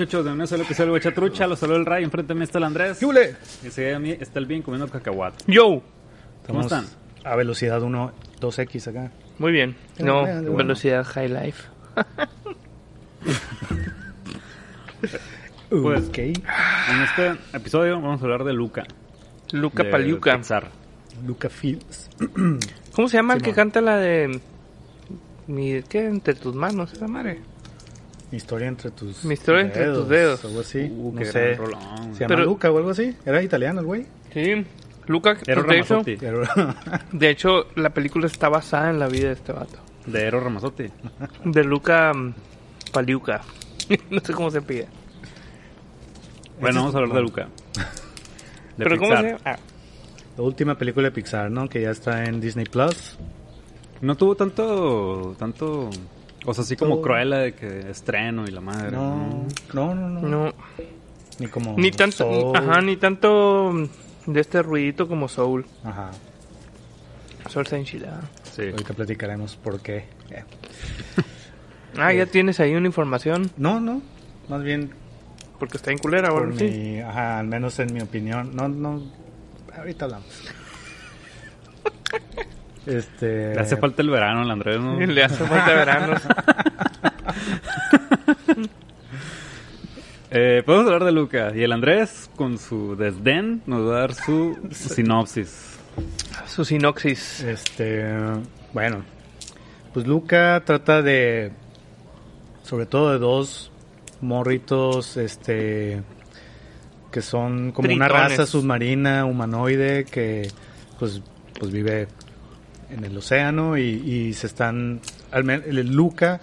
Muchachos? De lo que es el Huechatrucha, los saludo el Ray, enfrente de mí está el Andrés. ¿Qué hule? Y a mí está el bien comiendo cacahuate. Yo. ¿Cómo están? A velocidad 1, 2X acá. Muy bien. No, bueno, velocidad high life. Pues, ok. En este episodio vamos a hablar de Luca. Luca de Paliuca. Pixar. Luca Fields. ¿Cómo se llama el que canta la de... Mi, ¿Qué? Entre tus manos, esa madre. Mi historia entre tus Mi historia entre tus dedos. Algo así. Uh, no qué sé. rolón. Se llama Pero- Luca o algo así. Era italiano el güey. Sí. Luca, Ero de, hecho, de hecho, la película está basada en la vida de este vato. De Ero Ramazotti. De Luca mm, Paliuca. no sé cómo se pide. Bueno, vamos a hablar de Luca. De ¿Pero cómo Pixar. se llama? Ah, La última película de Pixar, ¿no? Que ya está en Disney Plus. No tuvo tanto, tanto, o sea, así como. Cruella de que estreno y la madre. No, no, no, no. no. Ni como. Ni tanto, Soul. ajá, ni tanto de este ruidito como Soul. Ajá. Soul está enchilada. Sí. Ahorita platicaremos por qué. Eh. Ah, ya tienes ahí una información. No, no. Más bien Porque está en culera, ahora sí. mi, ajá, al menos en mi opinión. No, no. Ahorita hablamos. Este. Le hace falta el verano al Andrés, ¿no? Le hace falta veranos. Eh, podemos hablar de Luca. Y el Andrés, con su desdén, nos va a dar su sinopsis. Su sinoxis. Este, bueno, pues Luca trata de, sobre todo de dos morritos, este, que son como una raza submarina humanoide que, pues, pues vive en el océano y, y se están, al men- el Luca,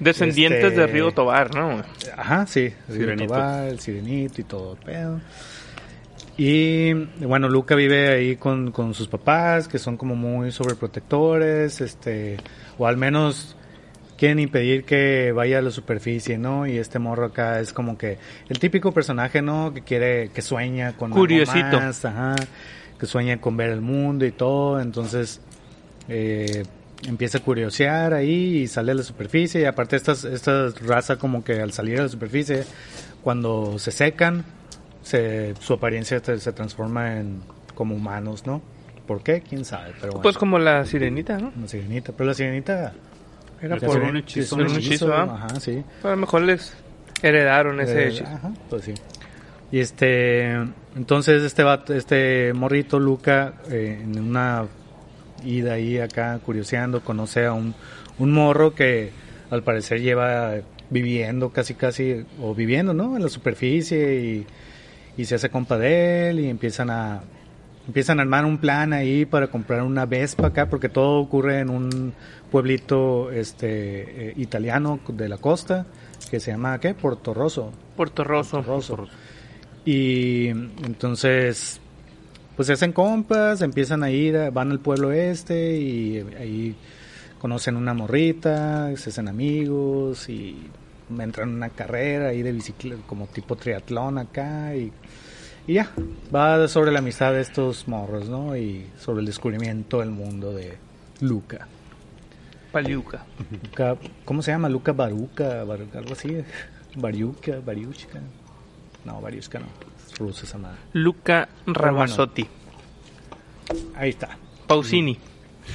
Descendientes Este- de Río Tobar, ¿no? Ajá, sí. Sirenito. Tobar, el sirenito y todo el pedo. Y bueno, Luca vive ahí con, con sus papás, que son como muy sobreprotectores, este, o al menos quieren impedir que vaya a la superficie, ¿no? Y este morro acá es como que el típico personaje, ¿no? Que quiere, que sueña con algo Curiosito. más, ajá, que sueña con ver el mundo y todo, entonces eh, empieza a curiosear ahí y sale a la superficie y aparte estas esta raza como que al salir a la superficie cuando se secan se, su apariencia te- se transforma en como humanos no ¿por qué? quién sabe pero bueno Pues como la sirenita, ¿no? una sirenita pero la sirenita Era por un hechizo, un hechizo, ajá sí A lo mejor les heredaron ese hechizo. Ajá, pues sí. Y este, entonces este vato- este morrito Luca, eh, en una ida ahí acá curioseando, conoce a un, un morro que al parecer lleva viviendo casi casi, o viviendo, ¿no? En la superficie y, y se hace compa de él y empiezan a, empiezan a armar un plan ahí para comprar una Vespa acá, porque todo ocurre en un pueblito este eh, italiano de la costa que se llama ¿qué? Porto Rosso. Puerto Rosso. Rosso. Y entonces pues se hacen compas, empiezan a ir, van al pueblo este y ahí conocen una morrita, se hacen amigos y entran en una carrera ahí de bicicleta, como tipo triatlón acá y, y ya, va sobre la amistad de estos morros, ¿no? Y sobre el descubrimiento del mundo de Luca. Paliuca. Luca ¿Cómo se llama? Luca Baruca, Bar- algo así. Bariuca, Bariuchka. No, Bariuchka no. Esa madre. Luca Ramazzotti. Ahí está. Pausini.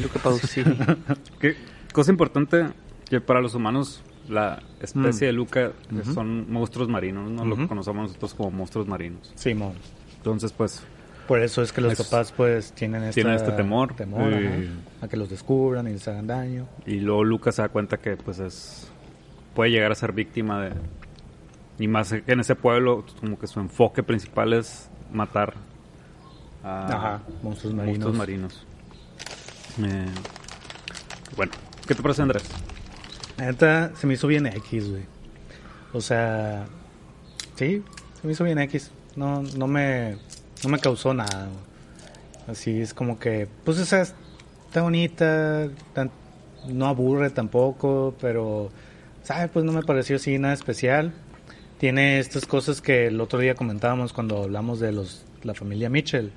Luca Pausini. ¿Qué cosa importante que para los humanos la especie de Luca que Ujú. son monstruos marinos, no lo Ujú. que conocemos nosotros como monstruos marinos. Simón. Entonces, pues, Por eso es que los Es- papás pues tienen, esta- tienen este temor. temor, ajá, Y- a que los descubran y les hagan daño. Y luego Lucas se da cuenta que pues es puede llegar a ser víctima de y más que en ese pueblo como que su enfoque principal es matar a Ajá, monstruos marinos. monstruos marinos. Eh, bueno, ¿qué te parece Andrés? Neta se me hizo bien X, güey. O sea, sí, se me hizo bien X. No, no me, no me causó nada. güey. Así es como que, pues, o sea, está bonita, tan- no aburre tampoco, pero, ¿sabes? Pues no me pareció así nada especial. Tiene estas cosas que el otro día comentábamos cuando hablamos de los, la familia Mitchell,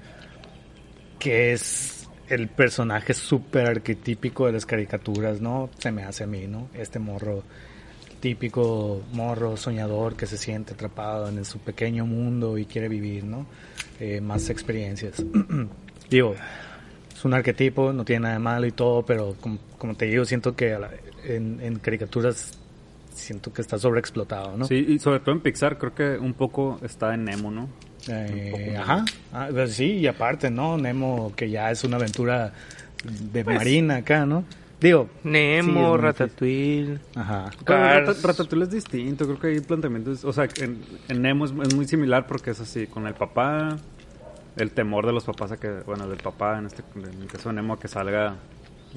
que es el personaje súper arquetípico de las caricaturas, ¿no? Se me hace a mí, ¿no? Este morro, típico morro soñador que se siente atrapado en su pequeño mundo y quiere vivir, ¿no? Eh, más experiencias. digo, es un arquetipo, no tiene nada de malo y todo, pero como, como te digo, siento que en, en caricaturas siento que está sobreexplotado, ¿no? Sí, y sobre todo en Pixar creo que un poco está en Nemo, ¿no? Eh, ajá, Ah, pues sí, y aparte, ¿no? Nemo, que ya es una aventura de Pues marina acá, ¿no? Digo, sí, Nemo, muy Ratatouille. ajá. Rata- Ratatouille es distinto, creo que hay planteamientos, o sea, en, en Nemo es, es muy similar porque es así, con el papá, el temor de los papás a que, bueno, del papá en este en el caso de Nemo a que salga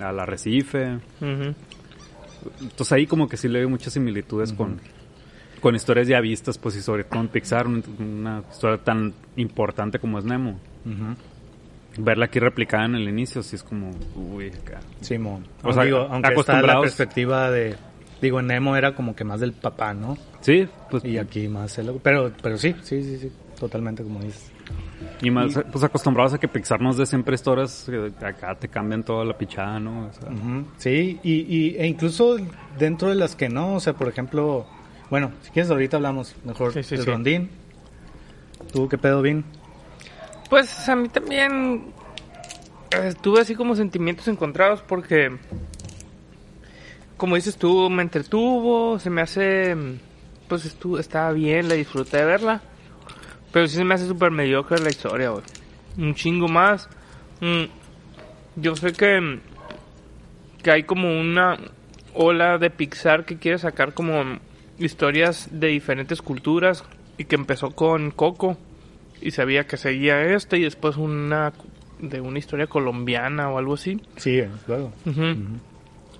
al arrecife. Ujú. Entonces ahí como que sí le veo muchas similitudes con, con historias ya vistas, pues y sobre todo en Pixar, un- una historia tan importante como es Nemo. Verla aquí replicada en el inicio, sí es como, uy, acá. Simón. O sea, digo, aunque está la perspectiva de... Digo, en Nemo era como que más del papá, ¿no? Sí, pues Y aquí más el... Pero, pero sí, sí, sí, sí. Totalmente como dices. Y más, pues acostumbrados a que Pixar nos dé siempre historias que acá te cambian toda la pichada, ¿no? O sea, Ujú, Sí, y, y, e incluso dentro de las que no, o sea, por ejemplo... Bueno, si quieres ahorita hablamos mejor Sí, sí, del sí. rondín. ¿Tú qué pedo, Vin? Pues a mí también eh, tuve así como sentimientos encontrados porque, como dices tú, me entretuvo, se me hace, pues estuvo, estaba bien, la disfruté de verla, pero sí se me hace súper mediocre la historia, güey. Un chingo más. Mm, yo sé que, que hay como una ola de Pixar que quiere sacar como historias de diferentes culturas y que empezó con Coco y sabía que seguía este y después una de una historia colombiana o algo así. Sí, luego. Ujú.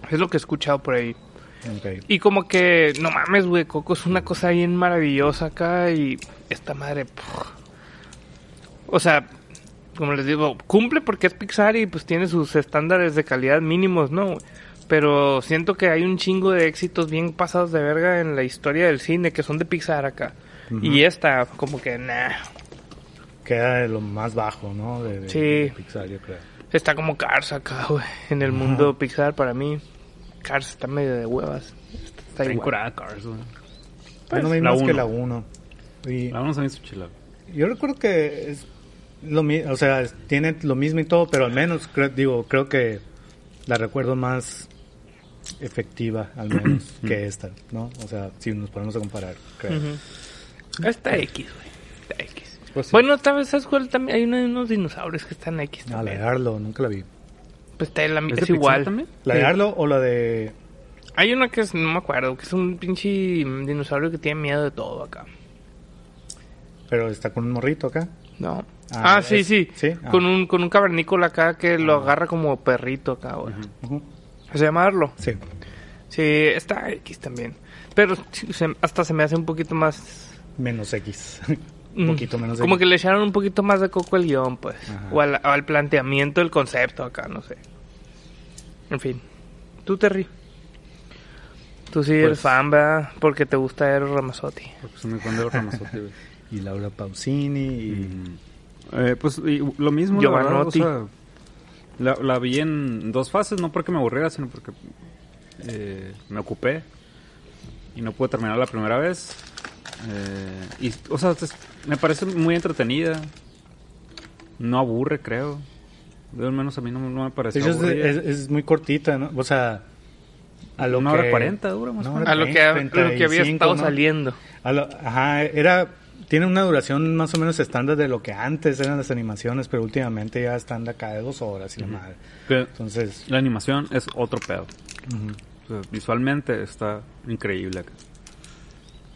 Es lo que he escuchado por ahí. Y como que, no mames, güey, Coco es una cosa bien maravillosa acá y esta madre... puf. O sea, como les digo, cumple porque es Pixar y pues tiene sus estándares de calidad mínimos, ¿no? Pero siento que hay un chingo de éxitos bien pasados de verga en la historia del cine que son de Pixar acá. Y esta, como que, nah, Queda de lo más bajo, ¿no? De, de- Sí. de Pixar, yo creo. está como Cars acá, güey, en el mundo Pixar para mí. Cars está medio de huevas. Está está curada Cars, güey. Yo no vi la más que uno. la 1. Y La vamos a ver su chila. yo recuerdo que es lo mismo, o sea, es- tiene lo mismo y todo, pero al menos, creo, digo, creo que la recuerdo más efectiva, al menos, que esta, ¿no? O sea, si nos ponemos a comparar, creo. Ujú. Está X, güey. Está X. Pues sí. Bueno, tal vez ¿sabes cuál? También hay uno- unos dinosaurios que están X Ah, la también. de Arlo, nunca la vi. Pues está la, ¿Es es, igual. también? ¿La de. Arlo o la de Hay uno que es, no me acuerdo, que es un pinche dinosaurio que tiene miedo de todo acá. Pero está con un morrito acá. ¿No? Ah, Ah, sí, es- sí. sí, ah. Con un con un cavernícola acá que lo agarra como perrito acá, güey. Ujú. ¿Se llama Arlo? Sí. Sí, está X también. Pero hasta se me hace un poquito más... Menos X. mm, un poquito menos Como que le echaron un poquito más de coco al guion, pues. Ajá. O al, planteamiento del concepto acá, no sé. En fin. Tú, Terry. Tú sí eres Pues- fan, ¿verdad? Porque te gusta Eros Ramazzotti. Porque soy muy fan de los Ramazotti, güey. Y Laura Pausini y... Eh, pues y lo mismo, la verdad, o Giovanotti. sea, la, la vi en dos fases, no porque me aburriera, sino porque eh, me ocupé y no pude terminar la primera vez. Eh, y, o sea, me parece muy entretenida. No aburre, creo. Al menos a mí no, no me hecho, es, es- es muy cortita, ¿no? O sea, a lo Una que... hora cuarenta dura más o Una menos. hora A lo que, a lo que había 35, estado ¿no? saliendo. A lo- ajá, era tiene una duración más o menos estándar de lo que antes eran las animaciones, pero últimamente ya están de acá de dos horas y la madre. Entonces, la animación es otro pedo. ujú. O sea, visualmente está increíble acá.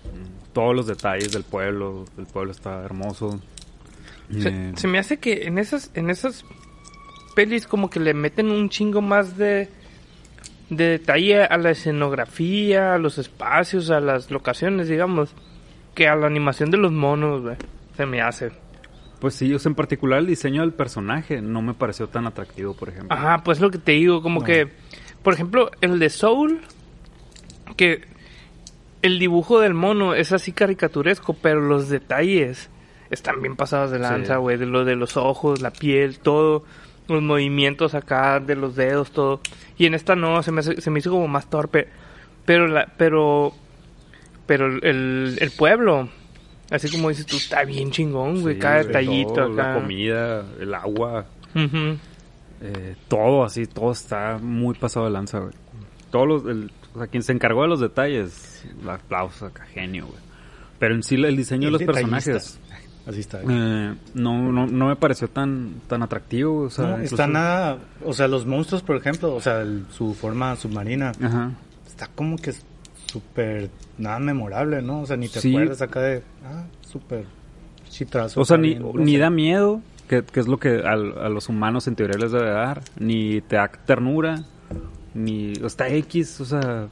Mm, Todos los detalles del pueblo, el pueblo está hermoso. Se, Eh, se me hace que en esas, en esas pelis como que le meten un chingo más de, de detalle a la escenografía, a los espacios, a las locaciones, digamos, que a la animación de los monos, güey. Se me hace. Pues sí, o sea, en particular el diseño del personaje no me pareció tan atractivo, por ejemplo. Ajá, pues lo que te digo, como No. que, por ejemplo, el de Soul, que el dibujo del mono es así caricaturesco, pero los detalles están bien pasados de lanza, Sí. güey, de lo de los ojos, la piel, todo, los movimientos acá de los dedos, todo. Y en esta no, se me, se me hizo como más torpe, pero la, pero, pero el, el pueblo, así como dices tú, está bien chingón, güey, Sí, cada detallito todo, acá. La comida, el agua, eh, todo así, todo está muy pasado de lanza, güey. Todos los, el, o sea, quien se encargó de los detalles, el aplauso acá, genio, güey. Pero en sí el diseño de los personajes Así está. eh, no, no, no me pareció tan, tan atractivo, o sea, No, incluso- está nada, o sea, los monstruos, por ejemplo, o sea, el- su forma submarina, Ajá. está como que súper, nada memorable, ¿no? O sea, ni te Sí. acuerdas acá de, ah, súper chitrazo. O sea, ni, bien, ni da miedo, que, que es lo que al- a, los humanos en teoría les debe dar, ni te da ternura, ni o está X, o sea,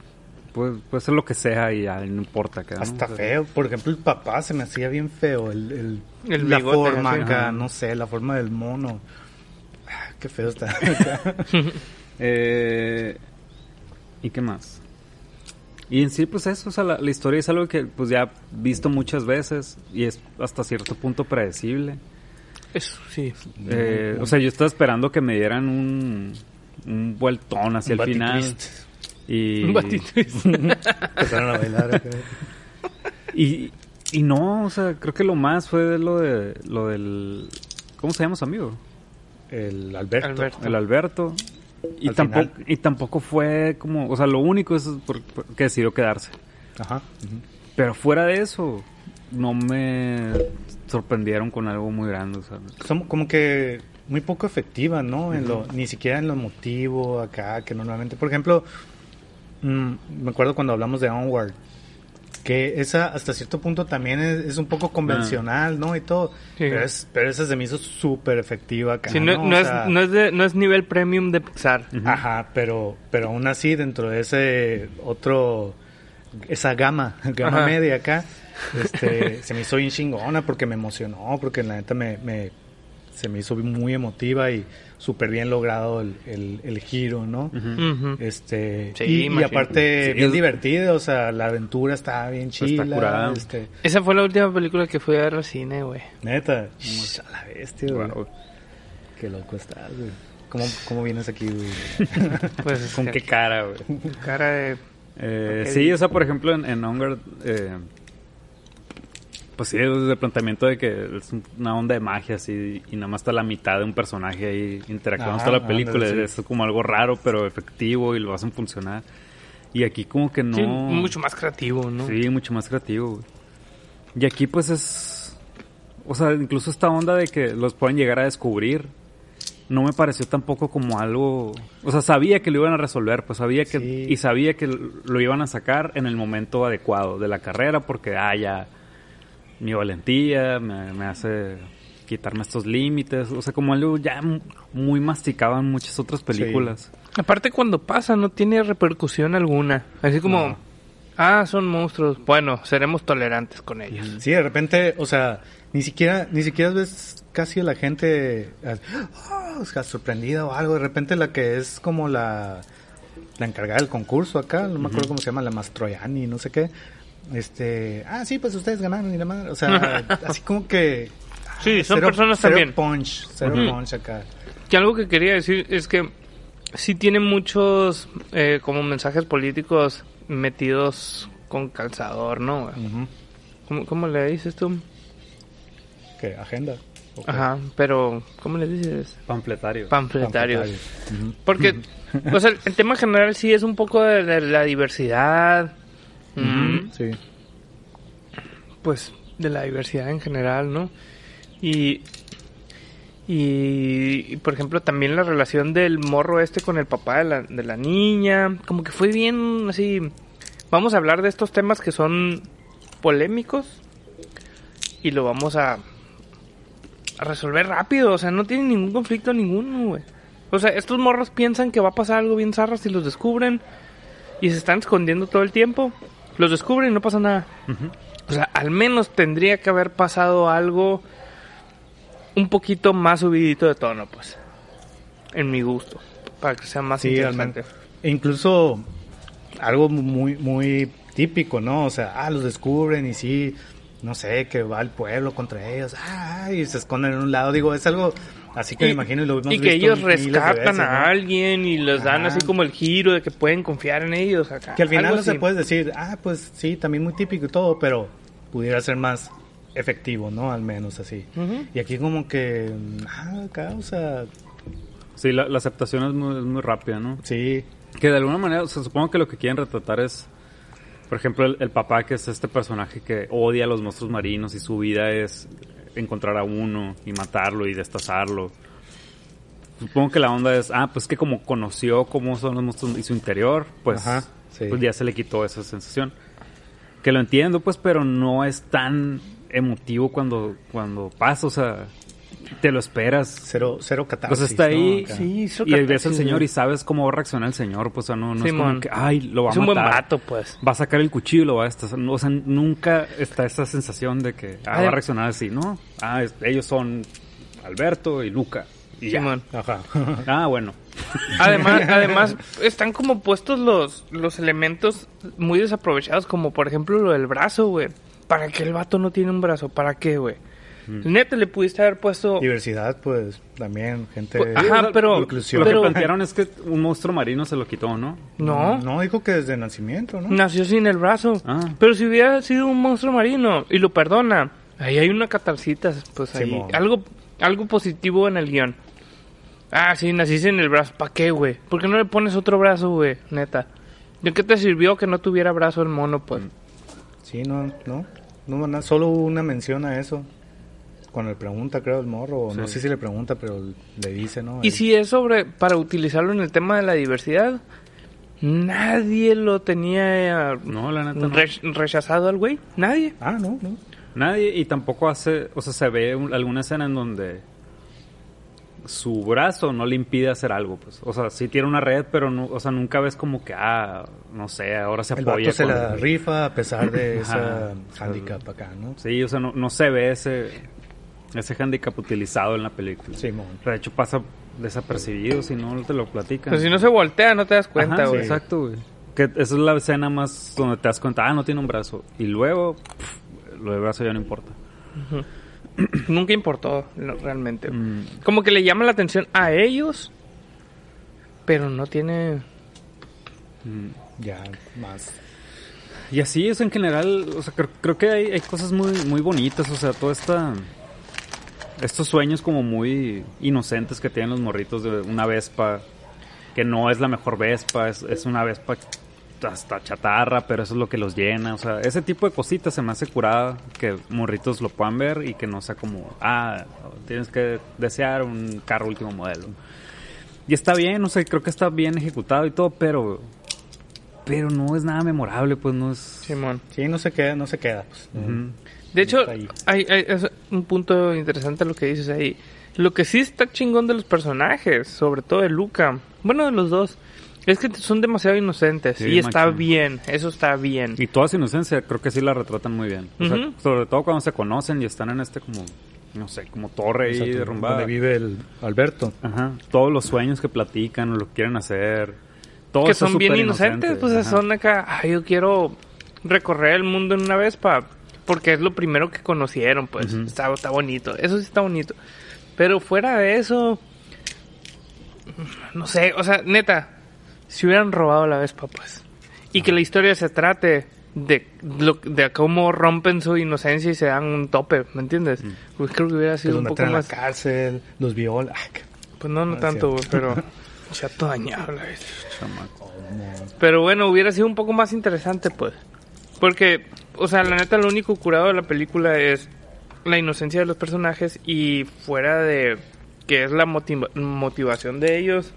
puede, puede ser lo que sea y ya, no importa. acá, ¿no? Hasta O sea, feo. Por ejemplo, el papá se me hacía bien feo. El, el, El la bigote, forma acá, no sé, la forma del mono. Ah, qué feo está. Eh, ¿Y qué más? Y en sí, pues eso, o sea, la, la historia es algo que pues ya he visto muchas veces y es hasta cierto punto predecible. Eso, sí. Eh, o sea, yo estaba esperando que me dieran un, un vueltón hacia Un el final. Y, Un. Empezaron a bailar acá. y, y no, o sea, creo que lo más fue lo de lo del ¿cómo se llama su amigo? El Alberto. Alberto. El Alberto. Y Al tampoco final. y tampoco fue como, o sea, lo único es por- por- que decidió quedarse. Ajá. Pero fuera de eso, no me sorprendieron con algo muy grande, o sea, como que muy poco efectiva, ¿no? En lo, ni siquiera en lo emotivo acá, que normalmente, por ejemplo, mm, me acuerdo cuando hablamos de Onward, que esa hasta cierto punto también es, es un poco convencional, ¿no? Y todo, pero, es, pero esa se me hizo súper efectiva acá, Sí, no, ¿no? es, sea, no, es de- no es nivel premium de Pixar. Ajá, pero, pero aún así dentro de ese otro, esa gama, gama Ajá. media acá, este, se me hizo bien chingona porque me emocionó, porque la neta me, me se me hizo muy emotiva y súper bien logrado el, el, el giro, ¿no? Ujú. Este, Sí, y- y, aparte Sí, bien es- divertido, o sea, la aventura está bien Está chila, curada. este, Esa fue la última película que fui a ver al cine, güey. neta, Shh, a la bestia, güey. wow. qué loco estás, güey. ¿Cómo, ¿Cómo vienes aquí, güey? Pues es ¿Con qué cara, güey? cara de... Eh, sí, o sea, por ejemplo, en, en Onward, eh, pues sí, es el planteamiento de que es una onda de magia, así, y nada más está la mitad de un personaje ahí interactuando toda la película. ándale, sí. Es como algo raro, pero efectivo, y lo hacen funcionar. Y aquí como que no... Sí, mucho más creativo, ¿no? Sí, mucho más creativo, güey. Y aquí pues es... O sea, incluso esta onda de que los pueden llegar a descubrir, no me pareció tampoco como algo... O sea, sabía que lo iban a resolver, pues sabía que... Sí. Y sabía que lo iban a sacar en el momento adecuado de la carrera, porque, ah, ya, mi valentía me, me hace quitarme estos límites. O sea, como algo ya muy masticado en muchas otras películas. Aparte cuando pasa no tiene repercusión alguna. Así como, No. ah, son monstruos. Bueno, seremos tolerantes con ellos. Sí, de repente, o sea, ni siquiera, ni siquiera ves casi a la gente o sea, sorprendida o algo. De repente la que es como la, la encargada del concurso acá, no me acuerdo cómo se llama, la Mastroianni, no sé qué. Este, ah, sí, pues ustedes ganaron y la madre. O sea, así como que. ah, Sí, son cero- personas cero también. punch, cero Ujú. punch acá. Que algo que quería decir es que sí tiene muchos eh, como mensajes políticos metidos con calzador, ¿no? Ujú. ¿Cómo, cómo le dices tú? ¿Qué? Agenda. Ok. Ajá, pero ¿cómo le dices? Panfletario. Panfletarios. Ujú. Porque, o sea, el tema general sí es un poco de, de la diversidad. Sí. pues de la diversidad en general, ¿no? Y, y, por ejemplo, también la relación del morro este con el papá de la, de la niña, como que fue bien así. Vamos a hablar de estos temas que son polémicos y lo vamos a, a resolver rápido, o sea, no tienen ningún conflicto ninguno, güey. O sea, estos morros piensan que va a pasar algo bien zarras si los descubren y se están escondiendo todo el tiempo. Los descubren y no pasa nada. O sea, al menos tendría que haber pasado algo un poquito más subidito de tono, pues. En mi gusto. Para que sea más Sí, interesante. E incluso algo muy, muy típico, ¿no? O sea, ah, los descubren y sí, no sé, que va el pueblo contra ellos, ah, y se esconden en un lado. Digo, es algo así que me imagino y lo hemos y que visto ellos rescatan veces, a ¿no? alguien y les dan Ajá. así como el giro de que pueden confiar en ellos. Acá. Que al final Algo no se puede decir, ah, pues sí, también muy típico y todo, pero pudiera ser más efectivo, ¿no? Al menos así. Y aquí como que, ah, causa, Sí, la, la aceptación es muy, es muy rápida, ¿no? sí, Que de alguna manera, o sea, supongo que lo que quieren retratar es, por ejemplo, el, el papá que es este personaje que odia a los monstruos marinos y su vida es encontrar a uno y matarlo y destazarlo. Supongo que la onda es, ah, pues que como conoció cómo son los monstruos y su interior, pues, Ajá, sí. pues ya se le quitó esa sensación. Que lo entiendo, pues, pero no es tan emotivo cuando, cuando pasa, o sea, te lo esperas. cero, cero catarsis. Pues está ahí ¿no? Sí, y ves al señor y sabes cómo va a reaccionar el señor, pues o sea, no, no es como que, ay, lo va Es a un buen matar. vato, pues. Va a sacar el cuchillo y lo va a destazar. O sea, nunca está esa sensación de que ah, va a reaccionar así, ¿no? Ah, es- ellos son Alberto y Luca. Y ya. Simón. Ajá. Ah, bueno. Además, además están como puestos los, los elementos muy desaprovechados, como por ejemplo lo del brazo, güey. ¿Para qué el vato no tiene un brazo? ¿Para qué, güey? Neta, le pudiste haber puesto... Diversidad, pues, también, gente... Pues, ajá, pero- inclusión. Lo pero- que plantearon es que un monstruo marino se lo quitó, ¿no? No, No, dijo que desde nacimiento, ¿no? nació sin el brazo. Ah. Pero si hubiera sido un monstruo marino y lo perdona, ahí hay una catarcita, pues ahí. Algo, algo positivo en el guion. Ah, sí, naciste sin el brazo. ¿Para qué, güey? ¿Por qué no le pones otro brazo, güey? Neta. ¿De qué te sirvió que no tuviera brazo el mono, pues? Sí, no, no. No, solo una mención a eso. Cuando le pregunta, creo, el morro. o No Sí. sé si le pregunta, pero le dice, ¿no? Y si es sobre, para utilizarlo en el tema de la diversidad, nadie lo tenía eh, No, la neta no. rechazado al güey. Nadie. Ah, no, no. Nadie, y tampoco hace, o sea, se ve un- alguna escena en donde su brazo no le impide hacer algo, pues. O sea, sí tiene una red, pero no, o sea, nunca ves como que, ah, no sé, ahora se El apoya vato se la rifa a pesar de esa handicap acá, ¿no? Sí, o sea, no, no se ve ese, ese handicap utilizado en la película. Sea, de hecho pasa desapercibido si no te lo platican. Pero si no se voltea, no te das cuenta, güey. Exacto, güey. Que esa es la escena más donde te das cuenta, ah, no tiene un brazo. Y luego, pff, lo de brazo ya no importa. Nunca importó, no, realmente. Mm. Como que le llama la atención a ellos, pero no tiene... Ya, más. Y así es en general, o sea, creo, creo que hay, hay cosas muy, muy bonitas, o sea, toda esta... Estos sueños como muy inocentes que tienen los morritos de una vespa, que no es la mejor vespa, es, es una vespa hasta chatarra, pero eso es lo que los llena, o sea, ese tipo de cositas se me hace curada que morritos lo puedan ver y que no sea como, ah, tienes que desear un carro último modelo. Y está bien, o sea, creo que está bien ejecutado y todo, pero pero no es nada memorable, pues no es... Simón. Sí, no se queda, no se queda. Pues. De hecho, ahí. hay, hay- es un punto interesante lo que dices ahí. Lo que sí está chingón de los personajes, sobre todo de Luca, bueno, de los dos, es que son demasiado inocentes. Sí, y está bien, eso está bien. Y toda su inocencia creo que sí la retratan muy bien. O sea, sobre todo cuando se conocen y están en este como, no sé, como torre ahí Exacto, derrumbada. Donde vive el Alberto. Ajá. Todos los sueños que platican o lo que quieren hacer. Todo que está son bien inocentes, inocente. pues Ajá. son acá, "Ay, yo quiero recorrer el mundo en una Vespa, porque es lo primero que conocieron, pues Ujú. está, está bonito, eso sí está bonito. Pero fuera de eso, no sé, o sea, neta, si hubieran robado la Vespa, pues, y que la historia se trate de, lo, de cómo rompen su inocencia y se dan un tope, ¿me entiendes? Pues creo que hubiera sido un poco meten a la más... cárcel, los viola. Ay, qué- Pues no, no Ah, tanto, pero... Chato dañado la. Pero bueno, hubiera sido un poco más interesante, pues. Porque o sea, la neta, lo único curado de la película es la inocencia de los personajes y fuera de que es la motiva- motivación de ellos,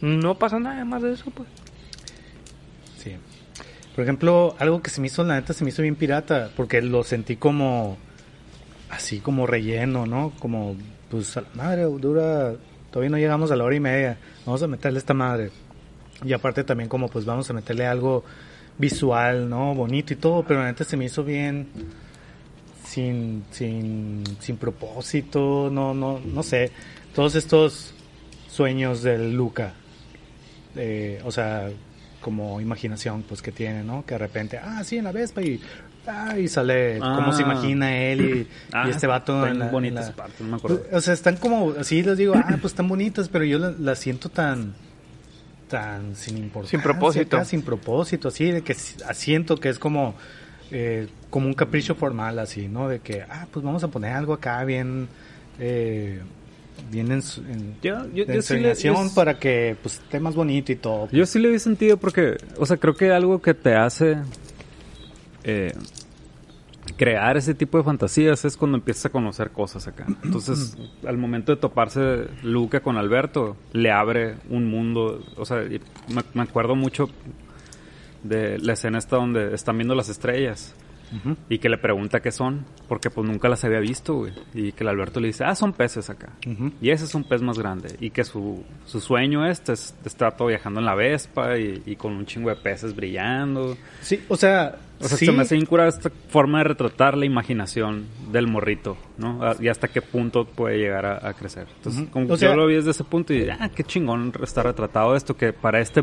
no pasa nada más de eso, pues. Sí. Por ejemplo, algo que se me hizo, la neta, se me hizo bien pirata, porque lo sentí como, así como relleno, ¿no? Como, pues, madre, dura, todavía no llegamos a la hora y media, vamos a meterle esta madre. Y aparte también como, pues, vamos a meterle algo visual, ¿no? Bonito y todo, pero la neta se me hizo bien sin, sin, sin propósito, no, no, no sé. Todos estos sueños del Luca, eh, o sea, como imaginación pues que tiene, ¿no? Que de repente, ah, sí, en la Vespa y, ah, y sale cómo se Ah. imagina él y, Ah, y este vato están en la, en bonitas la- partes, no me acuerdo. O sea, están como, así les digo, ah, pues están bonitas, pero yo las las siento tan, tan sin importancia. Sin propósito. acá, sin propósito, así, de que siento que es como, eh, como un capricho formal, así, ¿no? De que, ah, pues vamos a poner algo acá bien, eh, bien en, su- en Yo- yo- de yo sí le- ensoñación yo- para que, pues, esté más bonito y todo. Yo sí le vi sentido porque, o sea, creo que algo que te hace eh, crear ese tipo de fantasías es cuando empiezas a conocer cosas acá. Entonces, al momento de toparse Luca con Alberto, le abre un mundo. O sea, me, me acuerdo mucho de la escena esta donde están viendo las estrellas. Ujú. Y que le pregunta qué son, porque pues nunca las había visto, güey. Y que el Alberto le dice, ah, son peces acá. Y ese es un pez más grande. Y que su, su sueño este es estar todo viajando en la Vespa y, y con un chingo de peces brillando. Sí, o sea, O sea, sí, se me hace bien curada esta forma de retratar la imaginación del morrito, ¿no? Y hasta qué punto puede llegar a, a crecer. Entonces, como que sea- yo lo vi desde ese punto y ah, qué chingón está retratado esto, que para este,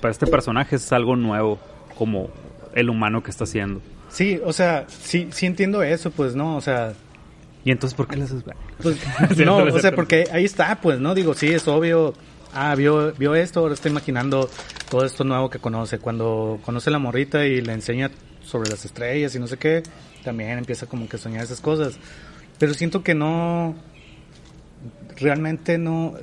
para este personaje es algo nuevo, como el humano que está haciendo. sí, o sea, sí, sí entiendo eso, pues, ¿no? O sea, Y entonces, ¿por qué le haces Pues, no, o sea, porque ahí está, pues, ¿no? Digo, sí, es obvio. Ah, vio, vio esto, ahora está imaginando todo esto nuevo que conoce. Cuando conoce a la morrita y le enseña sobre las estrellas y no sé qué, también empieza como que a soñar esas cosas. Pero siento que no, realmente no,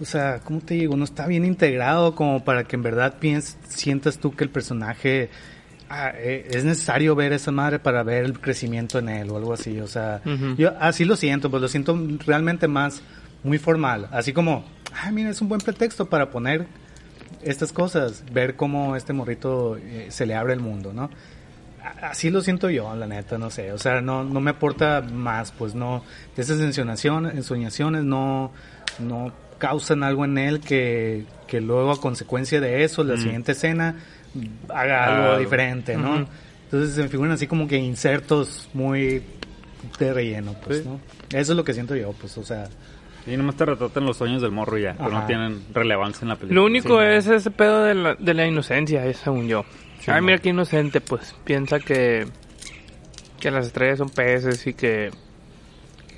o sea, ¿cómo te digo? No está bien integrado como para que en verdad pienses, sientas tú que el personaje ah, eh, es necesario ver esa madre para ver el crecimiento en él o algo así. O sea, Ujú. yo así lo siento, pues lo siento realmente más muy formal. Así como, ah, mira, es un buen pretexto para poner estas cosas, ver cómo este morrito eh, se le abre el mundo, ¿no? Así lo siento yo, la neta, no sé. O sea, no, no me aporta más, pues no. De esas ensoñaciones, ensoñaciones no, no causan algo en él que, que luego a consecuencia de eso, la siguiente escena, haga algo diferente, ¿no? ujú. Entonces se me figuran así como que insertos muy de relleno, pues, Sí. ¿no? Eso es lo que siento yo, pues, o sea, Y nomás te retratan los sueños del morro ya, pero no Ajá. tienen relevancia en la película. Lo único Sí, es ese pedo de la, de la inocencia, es según yo. Sí, Ay, no. mira qué inocente, pues. Piensa que, que las estrellas son peces y que...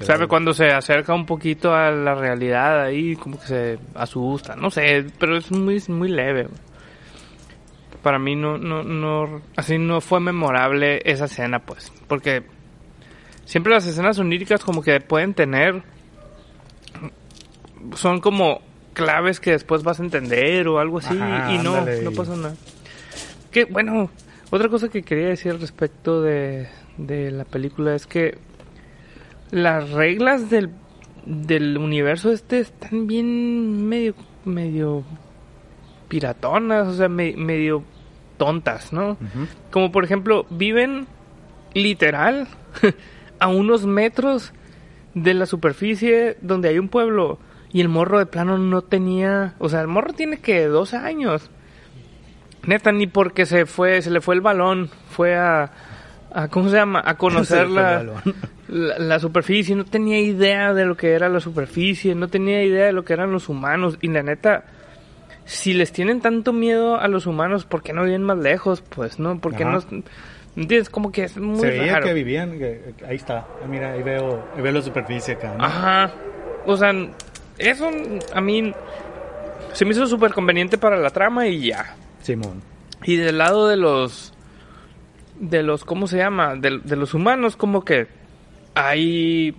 ¿Sabe? Cuando se acerca un poquito a la realidad ahí, como que se asusta. No sé, pero es muy, muy leve. Para mí no, no, no... Así no fue memorable esa escena, pues. Porque siempre las escenas oníricas como que pueden tener son como claves que después vas a entender o algo así Ajá, y no, ándale. no pasa nada. Que bueno, otra cosa que quería decir respecto de, de la película es que las reglas del, del universo este están bien medio medio piratonas, o sea, me- medio tontas, ¿no? Como por ejemplo, viven literal a unos metros de la superficie donde hay un pueblo y el morro de plano no tenía, o sea, el morro tiene que 12 años. Neta, ni porque se fue, se le fue el balón, fue a, a ¿cómo se llama? A conocer la, la, la superficie, no tenía idea de lo que era la superficie, no tenía idea de lo que eran los humanos y la neta, si les tienen tanto miedo a los humanos, ¿por qué no viven más lejos? Pues, ¿no? Porque no... ¿Entiendes? Como que es muy se veía raro. que vivían, que- ahí está, Ah, mira, ahí veo, ahí veo la superficie acá, ¿no? Ajá. O sea, eso a mí se me hizo súper conveniente para la trama y ya. Simón. Y del lado de los de los ¿cómo se llama? De, de los humanos como que hay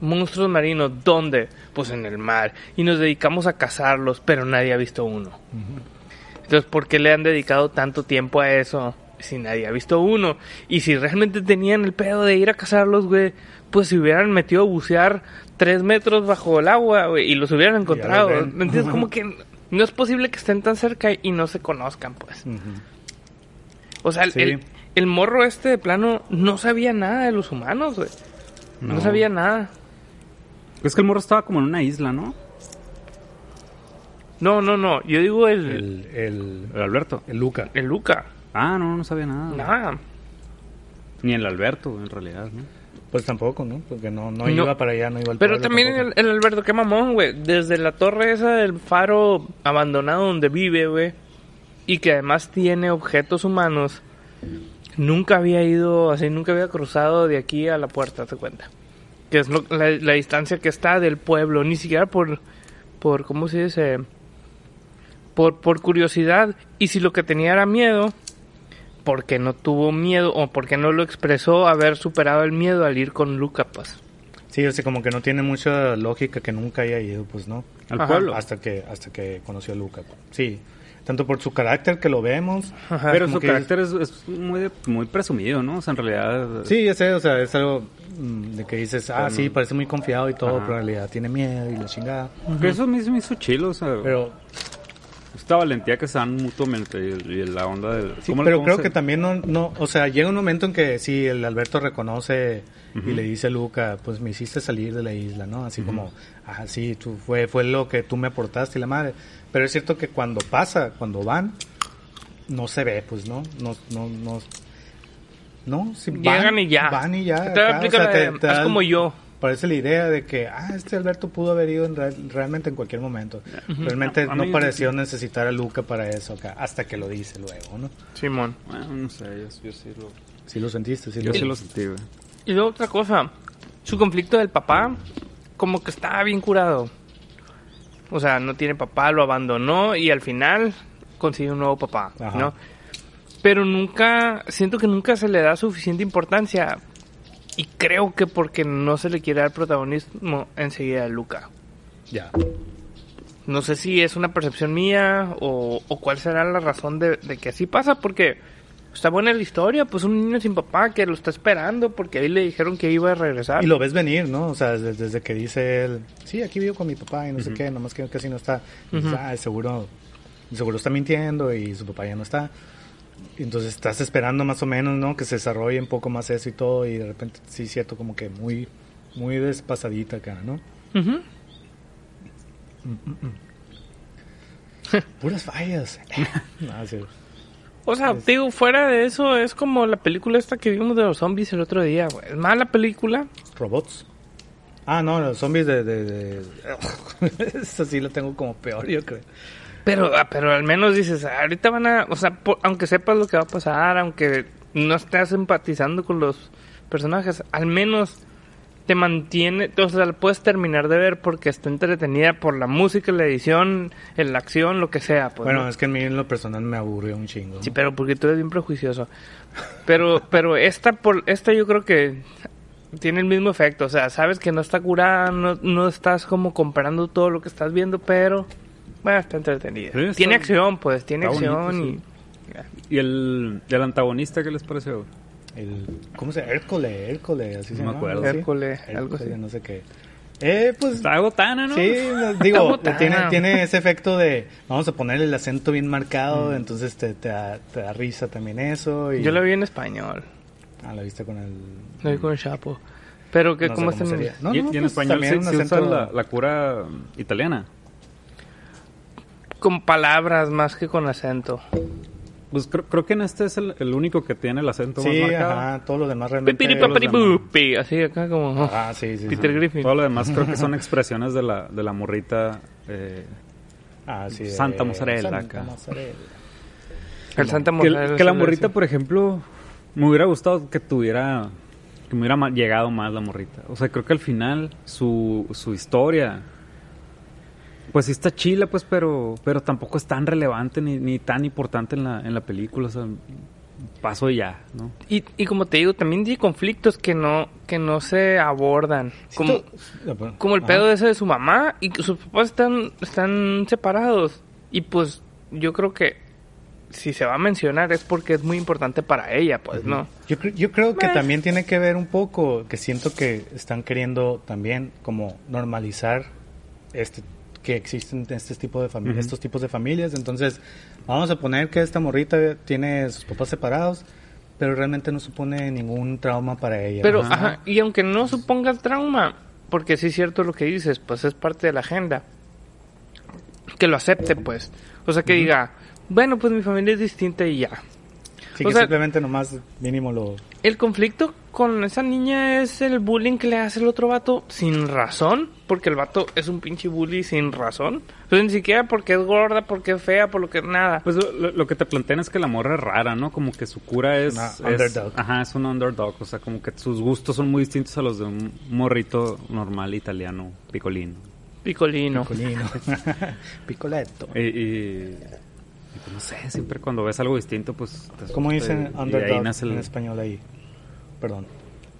monstruos marinos ¿dónde? Pues en el mar y nos dedicamos a cazarlos, pero nadie ha visto uno. Entonces, ¿por qué le han dedicado tanto tiempo a eso si nadie ha visto uno. Y si realmente tenían el pedo de ir a cazarlos, güey, pues se hubieran metido a bucear tres metros bajo el agua, güey, y los hubieran encontrado. ¿Me entiendes? Como que no es posible que estén tan cerca y no se conozcan, pues. O sea, el, Sí. el, el morro este de plano no sabía nada de los humanos, güey. No. No. sabía nada. Es que el morro estaba como en una isla, ¿no? No, no, no. Yo digo el, El, el, El Alberto. el Luca. el Luca. Ah, no, no sabía nada. Nada. Ni el Alberto, en realidad, ¿no? Pues tampoco, ¿no? Porque no, no, No. iba para allá, no iba al Pero también el, el Alberto, qué mamón, güey. Desde la torre esa del faro abandonado donde vive, güey. Y que además tiene objetos humanos. Nunca había ido, así, nunca había cruzado de aquí a la puerta, te cuenta. Que es lo- la, la distancia que está del pueblo. Ni siquiera por, por ¿cómo se dice? Por, por curiosidad. Y si lo que tenía era miedo, porque no tuvo miedo o porque no lo expresó haber superado el miedo al ir con Luca, pues. Sí, o sea, como que no tiene mucha lógica que nunca haya ido, pues, ¿no? Al Ajá. pueblo. Hasta que, hasta que conoció a Luca. Sí. Tanto por su carácter que lo vemos. Ajá. Pero su carácter es, es muy, de- muy presumido, ¿no? O sea, en realidad... Sí, ya sé, o sea, es algo mm, de que dices, ah, Pero sí, parece muy confiado y todo, Ajá. pero en realidad tiene miedo y la chingada. Que eso me hizo, me hizo chilo, o sea... Pero, esta valentía que se dan mutuamente y, y la onda del... sí, ¿cómo- pero cómo creo se- que también no, no, o sea, llega un momento en que sí, el Alberto reconoce y le dice a Luca, pues me hiciste salir de la isla, ¿no? Así como, ah, sí, tú, fue, fue lo que tú me aportaste y la madre. Pero es cierto que cuando pasa, cuando van, no se ve, pues, ¿no? No, no, no. No, sí, van, Llegan y ya. Van y ya. Te acá, o sea, te- de, te da- como yo. Parece la idea de que, ah, este Alberto pudo haber ido en real- realmente en cualquier momento. Realmente no pareció necesitar a Luca para eso acá, hasta que lo dice luego, ¿no? Simón. Bueno, no sé, yo, yo sí lo... Sí lo sentiste, sí Yo lo sí lo sentí, güey. Y luego otra cosa. Su conflicto del papá, como que está bien curado. O sea, no tiene papá, lo abandonó y al final consigue un nuevo papá, Ajá. ¿no? Pero nunca, siento que nunca se le da suficiente importancia. Y creo que porque no se le quiere dar protagonismo enseguida a Luca. Ya. No sé si es una percepción mía o, o cuál será la razón de, de que así pasa, porque está buena la historia, pues un niño sin papá que lo está esperando porque ahí le dijeron que iba a regresar. Y lo ves venir, ¿no? O sea, desde, desde que dice él, sí, aquí vivo con mi papá y no sé qué, nomás que casi no está. Y dices, Ujú. ah, seguro, seguro está mintiendo y su papá ya no está. Entonces estás esperando más o menos, ¿no? Que se desarrolle un poco más eso y todo y de repente sí cierto como que muy, muy despasadita acá, ¿no? Ujú. Puras fallas. Ah, sí. O sea, te digo, fuera de eso, es como la película esta que vimos de los zombies el otro día, güey. Es mala película. Robots. Ah, no, los zombies de... de, de... Eso sí lo tengo como peor, yo creo. Pero, ah, pero al menos dices, ah, ahorita van a, o sea, por- aunque sepas lo que va a pasar, aunque no estés empatizando con los personajes, al menos te mantiene, o sea, la puedes terminar de ver porque está entretenida por la música, la edición, la acción, lo que sea. Pues, bueno, ¿no? es que a mí en lo personal me aburrió un chingo. Sí, pero porque tú eres bien prejuicioso. Pero, pero esta, por, esta yo creo que tiene el mismo efecto. O sea, sabes que no está curada, no, no estás como comparando todo lo que estás viendo, pero bueno, está entretenida. Sí, está- tiene acción, pues, tiene está acción bonito, y... ¿Y el, el antagonista qué les pareció? El, ¿Cómo se llama? Hércole, Hércole, así se No me llama, acuerdo. así. Hércole, algo Hércole, así. no sé qué. Eh, pues... Está botana, ¿no? Sí, digo, tiene, tiene ese efecto de vamos a ponerle el acento bien marcado, entonces te, te, da, te da risa también eso. Y, Yo lo vi en español, Ah, la viste con el... lo vi con el Chapo. Pero que no sé cómo está en sería. No, y, no, y en pues, español sí, un sí usa acento- la, la cura italiana. Con palabras más que con acento. Pues creo, creo que en este es el, el único que tiene el acento Sí, más marcado. ajá, todo lo demás realmente... Así acá como Ah, sí, sí. sí. Peter Griffin. Todo lo demás creo que son expresiones de la, de la morrita. eh, Ah, sí, Santa mozzarella Santa acá. mozzarella. El Santa que, Mozzarella que la sí, morrita, por ejemplo, me hubiera gustado que tuviera. Que me hubiera llegado más la morrita. O sea, creo que al final su, su historia. Pues sí está chila, pues, pero, pero tampoco es tan relevante ni, ni tan importante en la, en la película. O sea, paso y ya, ¿no? Y, y como te digo, también tiene conflictos que no, que no se abordan. Como, como el Ajá. pedo ese de su mamá y que sus papás están, están separados. Y pues yo creo que si se va a mencionar es porque es muy importante para ella, pues, ¿no? Yo, yo creo que también tiene que ver un poco, que siento que están queriendo también como normalizar este que existen este tipo de familias, estos tipos de familias. Entonces, vamos a poner que esta morrita tiene sus papás separados, pero realmente no supone ningún trauma para ella. Pero, Ajá. ajá, y aunque no suponga trauma, porque sí es cierto lo que dices, pues es parte de la agenda, que lo acepte, pues. O sea, que diga, bueno, pues mi familia es distinta y ya. Sí, o que sea- simplemente nomás mínimo lo... El conflicto con esa niña es el bullying que le hace el otro vato sin razón, porque el vato es un pinche bully sin razón. Sea, ni siquiera porque es gorda, porque es fea, por lo que nada. Pues lo, que te plantean es que la morra es rara, ¿no? Como que su cura es... Una es- underdog. Ajá, es un underdog. O sea, como que sus gustos son muy distintos a los de un morrito normal italiano, picolino. Picolino. Colino. Picoletto. Y, y- y pues no sé, siempre cuando ves algo distinto, pues... te ¿Cómo dicen underdog el- en español ahí? Perdón.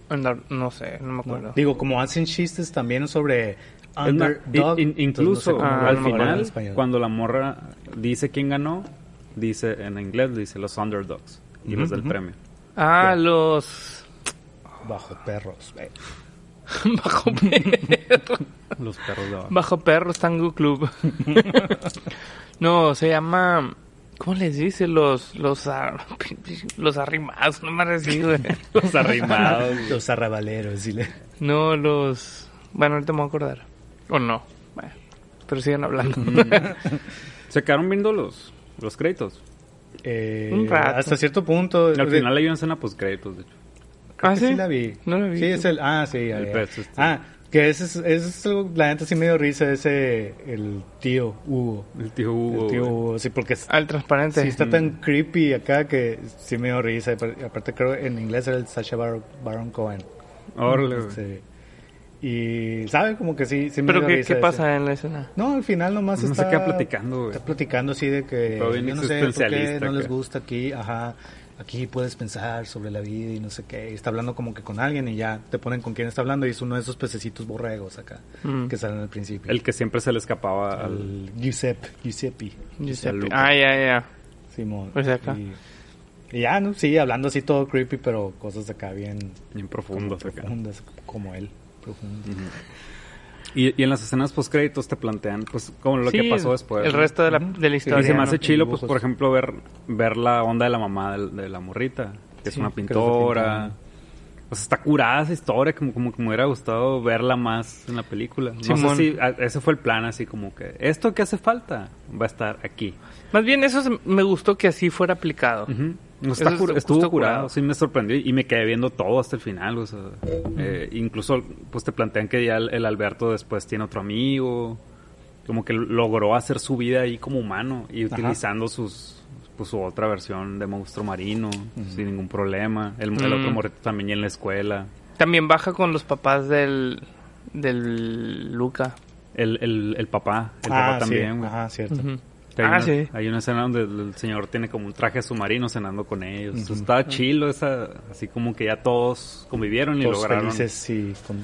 Andar- No sé, no me ¿no? acuerdo. Digo, como hacen chistes también sobre underdog. in- in- entonces no sé incluso Ah, al no final, cuando la morra dice quién ganó, dice en inglés, dice los underdogs y los del premio. Ah, los... Bajo perros. eh. Bajo. Los perros de abajo. Bajo perros Tango Club. no, se llama... ¿Cómo les dice? Los... Los, ar- los arrimados, no me recibo. Los arrimados. Los arrabaleros. le- No, los... Bueno, ahorita me voy a acordar. O no. Bueno, pero sigan hablando. Se quedaron viendo los, los créditos. Eh, Un rato. Hasta cierto punto. Al de- final hay una escena post créditos, de hecho. creo ¿Ah, que sí? la vi. No la vi. Sí, es el. Ah, sí. El este. Ah, que ese es, ese es algo, la neta sí me dio risa ese. El tío Hugo. El tío Hugo. el tío. Hugo, sí, porque. Al transparente. Sí, está tan creepy acá que sí me dio risa. Y Aparte, creo en inglés era el Sacha Baron, Baron Cohen. Órale, güey. Sí. Y, ¿sabe? Como que sí, sí me ¿Pero dio qué, risa qué ese. pasa en la escena? No, al final nomás No está... se queda platicando, güey. Está platicando así de que... Yo no sé por qué no les gusta aquí, ajá. Aquí puedes pensar sobre la vida y no sé qué. Y está hablando como que con alguien y ya te ponen con quién está hablando y es uno de esos pececitos borregos acá Mm. que salen al principio. El que siempre se le escapaba al... Giuseppe, Giuseppe, Giuseppe. Ah, ya, ya. Simón. Pues acá. Y, y ya, ¿no? Sí, hablando así todo creepy, pero cosas de acá bien Bien profundo. acá. profundas, como él. Profundas. Y, y en las escenas post créditos te plantean, pues, como lo que pasó después. El ¿no? resto de la, de la historia. Y se me ¿no? hace chilo, pues, por ejemplo, ver, ver la onda de la mamá del- de, la morrita, que es una pintora. O sea, está curada esa historia, como, como que me hubiera gustado verla más en la película. No Simón. sé si a- ese fue el plan, así como que esto que hace falta va a estar aquí. Más bien eso se- me gustó que así fuera aplicado. No, está cur- estuvo curado, curado. sí me sorprendió y me quedé viendo todo hasta el final. O sea, eh, incluso pues te plantean que ya el, el Alberto después tiene otro amigo, como que logró hacer su vida ahí como humano y Ajá. utilizando sus pues su otra versión de monstruo marino sin ningún problema. El, el Mm. otro morrito también ya en la escuela. También baja con los papás del, del Luca. El, el, el papá, el Ah, papá sí, también. güey. Ajá, cierto. Que Hay, Ah, una, sí. hay una escena donde el señor tiene como un traje submarino cenando con ellos. Ujú. Está chilo esa, así como que ya todos convivieron y Todos lograron. felices y con...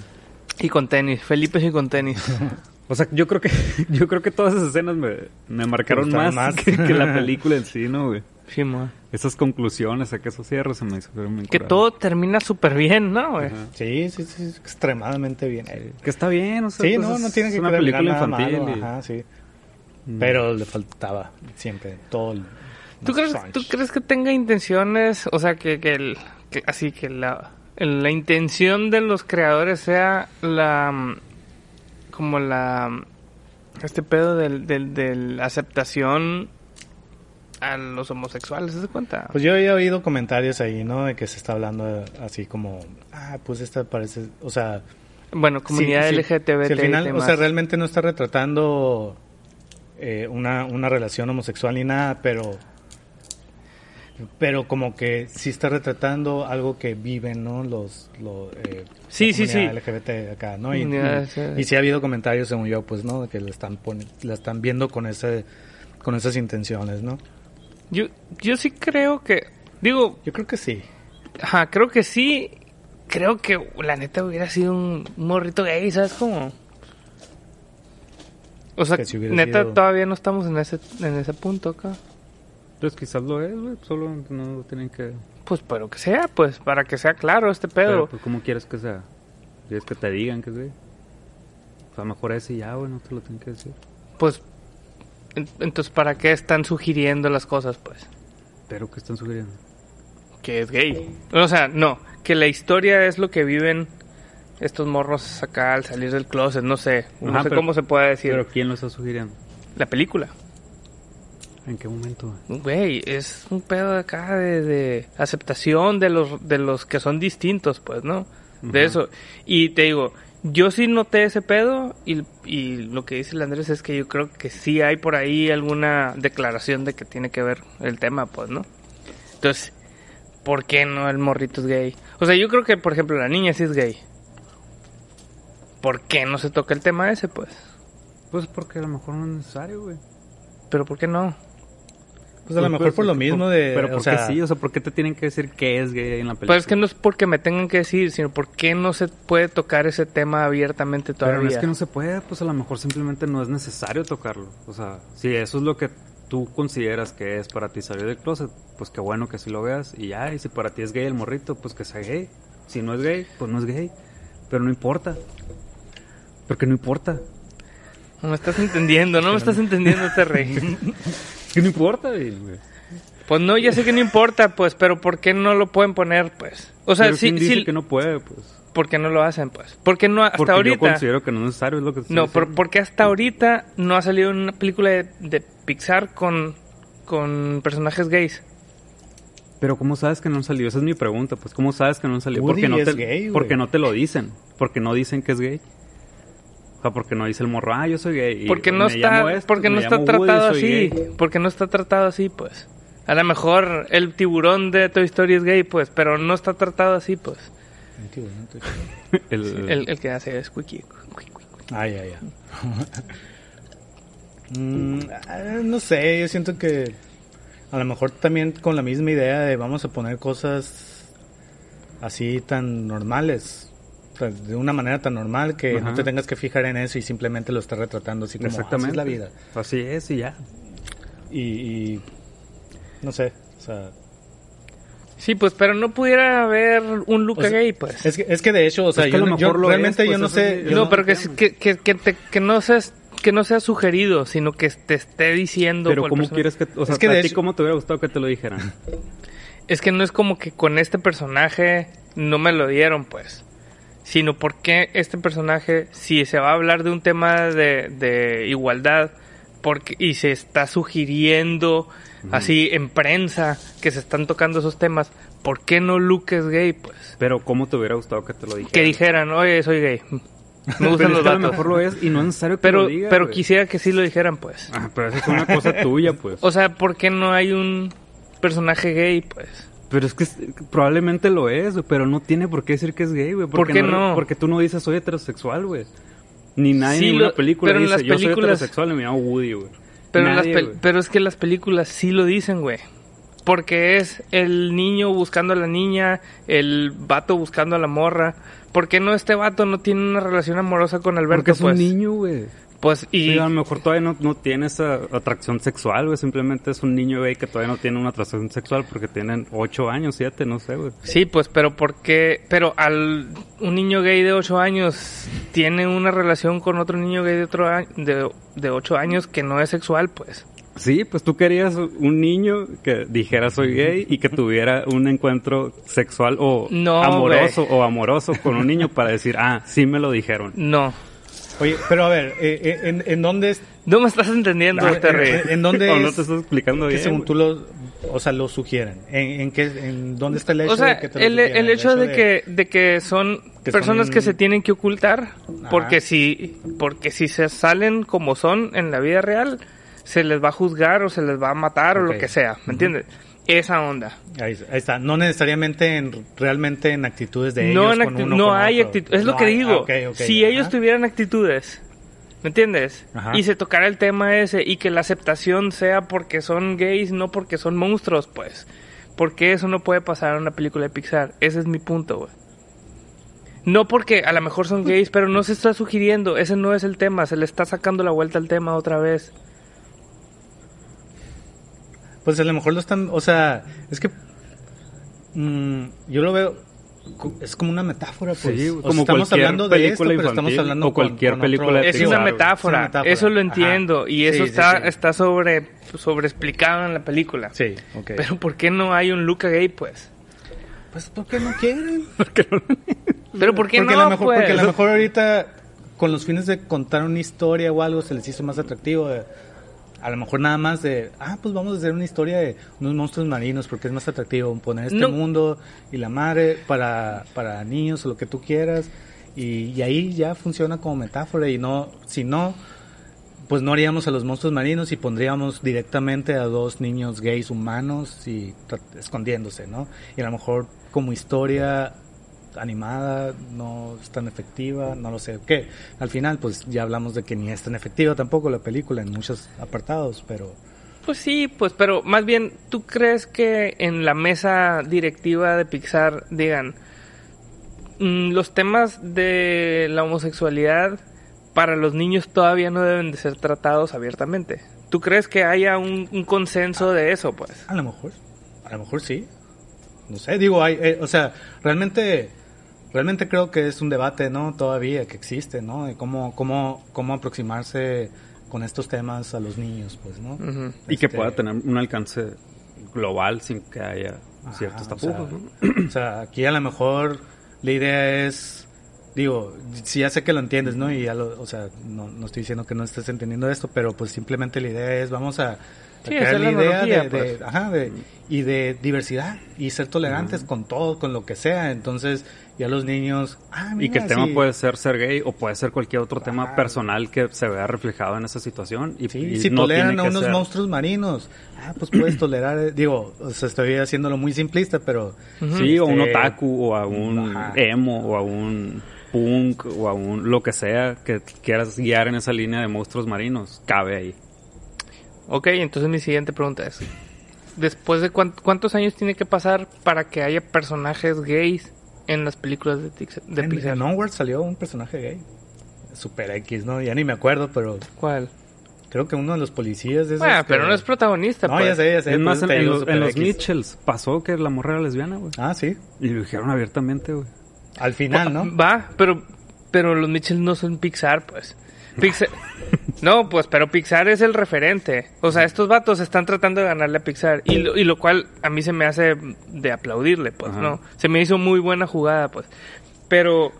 Y con tenis. Felipe sí con tenis. O sea, yo creo que yo creo que todas esas escenas me, me marcaron más, más. Que, que la película en sí, ¿no, güey? Sí, mo. Esas conclusiones, a que esos cierres se me hizo bien Que curado. todo termina súper bien, ¿no, güey? Sí, sí, sí, extremadamente bien. Que está bien, o sea, Sí, pues no, no tiene que es una terminar película nada infantil. malo, y- ajá, sí. Mm. Pero le faltaba siempre todo el... ¿Tú crees. ¿Tú crees que tenga intenciones? O sea, que, que, el, que así que la, la intención de los creadores sea la. mm, como la. mm, Este pedo del, del, de la aceptación a los homosexuales, ¿se cuenta? Pues yo había oído comentarios ahí, ¿no? De que se está hablando así como... Ah, pues esta parece... O sea... bueno, comunidad sí, sí. LGTB. Si al final, o sea, realmente no está retratando eh, una, una relación homosexual ni nada, pero pero como que sí está retratando algo que viven, ¿no? Los, los eh, Sí, la sí, sí. LGBT acá, ¿no? Y, Comunidad, y- sí. y sí ha habido comentarios, según yo, pues, ¿no? De que la están la están viendo con ese con esas intenciones, ¿no? Yo, yo sí creo que. Digo, Yo creo que sí. Ajá, creo que sí. Creo que la neta hubiera sido un morrito gay, ¿sabes cómo? O sea, Que si neta sido- todavía no estamos en ese, en ese punto acá. Pues quizás lo es, güey. Solo no lo tienen que... Pues, pero que sea, pues, para que sea claro este Pero, pedo. pues, ¿cómo quieres que sea? ¿Quieres que te digan que es gay? O sea, mejor ese ya, güey, no te lo tienen que decir. Pues, en- entonces, ¿para qué están sugiriendo las cosas, pues? Pero que están sugiriendo. Que es gay. O sea, no, que la historia es lo que viven estos morros acá al salir del closet, no sé. No Ajá, sé pero- cómo se puede decir. Pero ¿quién lo está sugiriendo? La película. ¿En qué momento? güey? Es un pedo de acá de, de aceptación de los, de los que son distintos, pues, ¿no? De eso. Y te digo, yo sí noté ese pedo y, y lo que dice el Andrés es que yo creo que sí hay por ahí alguna declaración de que tiene que ver el tema, pues, ¿no? Entonces, ¿por qué no el morrito es gay? O sea, yo creo que, por ejemplo, la niña sí es gay. ¿Por qué no se toca el tema ese, pues? Pues porque a lo mejor no es necesario, güey. Pero ¿por qué no? Pues a lo mejor por lo mismo de... Pero o porque sea, sí, o sea, ¿por qué te tienen que decir que es gay en la película? Pues es que no es porque me tengan que decir, sino porque no se puede tocar ese tema abiertamente Pero todavía. no es que no se puede, pues a lo mejor simplemente no es necesario tocarlo. O sea, si eso es lo que tú consideras que es para ti salir del closet, pues qué bueno que así lo veas y ya. Y si para ti es gay el morrito, pues que sea gay. Si no es gay, pues no es gay. Pero no importa. Porque no importa. No me estás entendiendo, no me estás entendiendo, rey. Es que no importa, güey. Pues no, ya sé que no importa, pues, pero ¿por qué no lo pueden poner, pues? O sea, Pero sí, ¿quién dice sí, que no puede, pues. ¿por qué no lo hacen, pues? ¿Por qué no hasta Porque yo ahorita? considero que no es necesario, es lo que No, por, diciendo. porque hasta ahorita no ha salido una película de, de Pixar con, con personajes gays. Pero ¿cómo sabes que no han salido? Esa es mi pregunta, pues ¿cómo sabes que no han salido? Woody porque no es te gay, porque no te lo dicen, porque no dicen que es gay. Sea, porque no dice el morro, ah, yo soy gay. y Porque no está, esto, porque no está Woody, tratado así, gay. porque no está tratado así, pues. A lo mejor el tiburón de Toy Story es gay, pues, pero no está tratado así, pues. El- El, el que hace es Squeaky. Ah, ya, ya. Mm, ah, no sé, yo siento que a lo mejor también con la misma idea de vamos a poner cosas así tan normales, de una manera tan normal que Ajá. no te tengas que fijar en eso y simplemente lo estás retratando así como así Exactamente. es la vida. Así es y ya. Y, y no sé, o sea, Sí, pues, pero no pudiera haber un Luca O sea, gay, pues. es que, es que de hecho, o sea, Es que a yo, lo no- yo realmente es, yo pues, no eso sé, yo no, no- pero que, que, que, te- que no seas que no sea sugerido, sino que te esté diciendo. Pero ¿cómo personaje. quieres que... O sea, Es que ¿a de ti hecho- cómo te hubiera gustado que te lo dijeran? Es que no es como que con este personaje no me lo dieron, pues. Sino porque este personaje, si se va a hablar de un tema de, de igualdad, porque, y se está sugiriendo así en prensa que se están tocando esos temas, ¿por qué no Luke es gay, pues? Pero ¿cómo te hubiera gustado que te lo dijeran? Que dijeran, oye, soy gay. Me gustan los que a lo vatos. mejor lo es y no es necesario que Pero, lo diga, pero quisiera que sí lo dijeran, pues. Ah, pero eso es una cosa tuya, pues. O sea, ¿por qué no hay un personaje gay, pues? Pero es que probablemente lo es, güey, pero no tiene por qué decir que es gay, güey. ¿Por porque qué no? Porque tú no dices soy heterosexual, güey. Ni nadie Sí, en ninguna lo- película pero en dice las yo soy heterosexual y me llamo Woody, güey. Pero, las Nadie, güey. pero es que las películas sí lo dicen, güey. Porque es el niño buscando a la niña, el vato buscando a la morra. ¿Por qué no este vato no tiene una relación amorosa con Alberto? Porque es pues? un niño, güey. Pues y Sí, a lo mejor todavía no, no tiene esa atracción sexual, güey. Simplemente es un niño gay que todavía no tiene una atracción sexual porque tienen 8 años, 7, no sé, güey. sí, pues, pero ¿por qué? Pero al un niño gay de 8 años tiene una relación con otro niño gay de otro a- de, de 8 años que no es sexual, pues. Sí, pues tú querías un niño que dijera soy gay y que tuviera un encuentro sexual o No, amoroso o amoroso con un niño para decir, ah, sí me lo dijeron. No. Oye, pero a ver, eh, eh, ¿en, en dónde es, No me estás entendiendo, Ah, Terry. eh, en dónde O no es te estás explicando que bien. según tú lo, o sea, lo sugieren? ¿En, en qué, en dónde está el hecho O sea, de que te lo el, sugieran? el hecho de que, de que son Que personas son- que se tienen que ocultar, Ajá. porque si, porque si se salen como son en la vida real, se les va a juzgar o se les va a matar o lo que sea, ¿me entiendes? Esa onda. Ahí, ahí está, no necesariamente en, realmente en actitudes de no ellos en con acti- uno no con hay otro. actitud, es lo que hay- digo. ah, ok, si ajá. ellos tuvieran actitudes, ¿me entiendes? Ajá. Y se tocara el tema ese y que la aceptación sea porque son gays, no porque son monstruos, pues. Porque eso no puede pasar en una película de Pixar. Ese es mi punto, güey. No porque a lo mejor son gays, pero no se está sugiriendo. Ese no es el tema. Se le está sacando la vuelta al tema otra vez. Pues a lo mejor lo están, o sea, es que mm, yo lo veo, es como una metáfora, pues. Sí, O sea, como estamos hablando de esto, pero estamos hablando o cualquier con, con película Es una metáfora, Es una metáfora. eso lo Ajá. entiendo y eso Sí, está sí. está sobre sobre explicado en la película. Sí, ok. Pero ¿por qué no hay un Luca gay, pues? pues, ¿por qué no quieren? Pero ¿por qué porque no, a lo mejor, pues? porque a lo mejor ahorita, con los fines de contar una historia o algo, se les hizo más atractivo. eh, A lo mejor nada más de, ah, pues vamos a hacer una historia de unos monstruos marinos porque es más atractivo poner este No. mundo y la madre para, para niños o lo que tú quieras. Y, y ahí ya funciona como metáfora y no, si no, pues no haríamos a los monstruos marinos y pondríamos directamente a dos niños gays humanos y escondiéndose, ¿no? Y a lo mejor como historia animada no es tan efectiva, no lo sé qué. Al final, pues ya hablamos de que ni es tan efectiva tampoco la película en muchos apartados, pero Pues sí, pues, pero más bien, ¿tú crees que en la mesa directiva de Pixar digan "Mm, los temas de la homosexualidad para los niños todavía no deben de ser tratados abiertamente? ¿Tú crees que haya un, un consenso de eso, pues? a lo mejor, a lo mejor sí. No sé, digo, hay, eh, o sea, realmente, realmente creo que es un debate, ¿no? Todavía que existe, ¿no? De cómo, cómo, cómo aproximarse con estos temas a los niños, pues, ¿no? Y que Este- pueda tener un alcance global sin que haya Ajá, ciertos o sea, tapujos, ¿no? O sea, aquí a lo mejor la idea es, digo, si ya sé que lo entiendes, ¿no? Y ya lo, o sea, no, no estoy diciendo que no estés entendiendo esto, pero pues simplemente la idea es, vamos a Sí, crear hacer la idea de, analogía, de- pues. ajá, de- y de diversidad y ser tolerantes con todo, con lo que sea. Entonces, ya los niños, ah, Y que el tema puede ser ser gay o puede ser cualquier otro tema personal que se vea reflejado en esa situación. Y, Sí, y si no toleran tiene a unos ser- monstruos marinos, ah, pues puedes tolerar, eh, digo, o sea, estoy haciéndolo muy simplista, pero... Sí, o un este, otaku, o a un Ajá. emo, o a un punk, o a un lo que sea que quieras guiar en esa línea de monstruos marinos, cabe ahí. Ok, entonces mi siguiente pregunta es, ¿después de cuán- cuántos años tiene que pasar para que haya personajes gays en las películas de, Tix- de en, Pixar? en Onward salió un personaje gay. Super X, ¿no? Ya ni me acuerdo, pero ¿Cuál? creo que uno de los policías de esos Bueno, que- pero no es protagonista, No, pues. ya sé, ya sé. es más, en, los, en los. Mitchells pasó que la morra era lesbiana, güey. Ah, sí. Y lo dijeron abiertamente, güey. Al final, ¿no? Va, pero, pero los Mitchell no son Pixar, pues. Pixar... no, pues, pero Pixar es el referente. O sea, estos vatos están tratando de ganarle a Pixar. Y lo, y lo cual a mí se me hace de aplaudirle, pues, Ajá. ¿no? Se me hizo muy buena jugada, pues. Pero...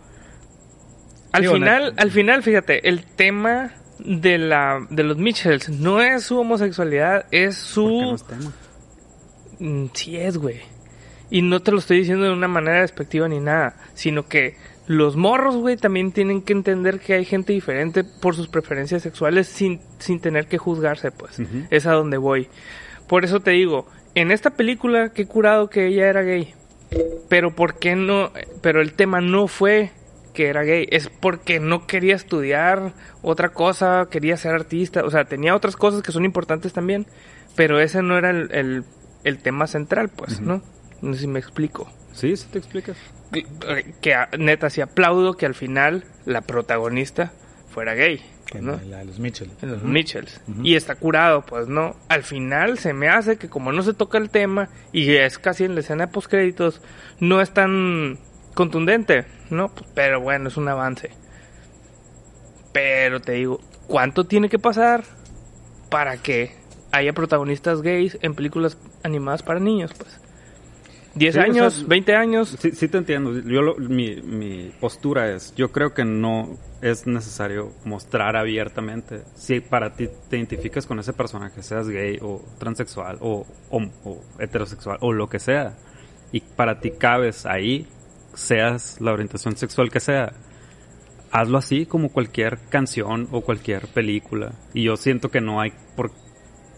Al final, na- al final, fíjate, el tema de la de los Mitchells no es su homosexualidad, es su ¿Por qué no es tema? Mm, Sí es, güey. Y no te lo estoy diciendo de una manera despectiva ni nada, sino que los morros, güey, también tienen que entender que hay gente diferente por sus preferencias sexuales sin, sin tener que juzgarse, pues. Es a donde voy. Por eso te digo, en esta película, qué curado que ella era gay. Pero ¿por qué no? Pero el tema no fue que era gay, es porque no quería estudiar otra cosa, quería ser artista, o sea, tenía otras cosas que son importantes también, pero ese no era el, el, el tema central, pues, ¿no? No sé si me explico. Sí, sí te explicas. Que, que neta, sí aplaudo que al final la protagonista fuera gay, En ¿no? la de los Mitchell. en los Mitchells. Y está curado, pues no. Al final se me hace que como no se toca el tema y es casi en la escena de postcréditos, no es tan contundente, ¿no? Pues, pero bueno, es un avance. Pero te digo, ¿cuánto tiene que pasar para que haya protagonistas gays en películas animadas para niños, pues? ¿10 Sí, o años? sea, ¿20 años? Sí, sí te entiendo. Yo lo- mi, mi postura es, yo creo que no es necesario mostrar abiertamente. Si para ti te identificas con ese personaje, seas gay o transexual o, hom- o heterosexual o lo que sea, y para ti cabes ahí, seas la orientación sexual que sea, hazlo así como cualquier canción o cualquier película. Y yo siento que no hay por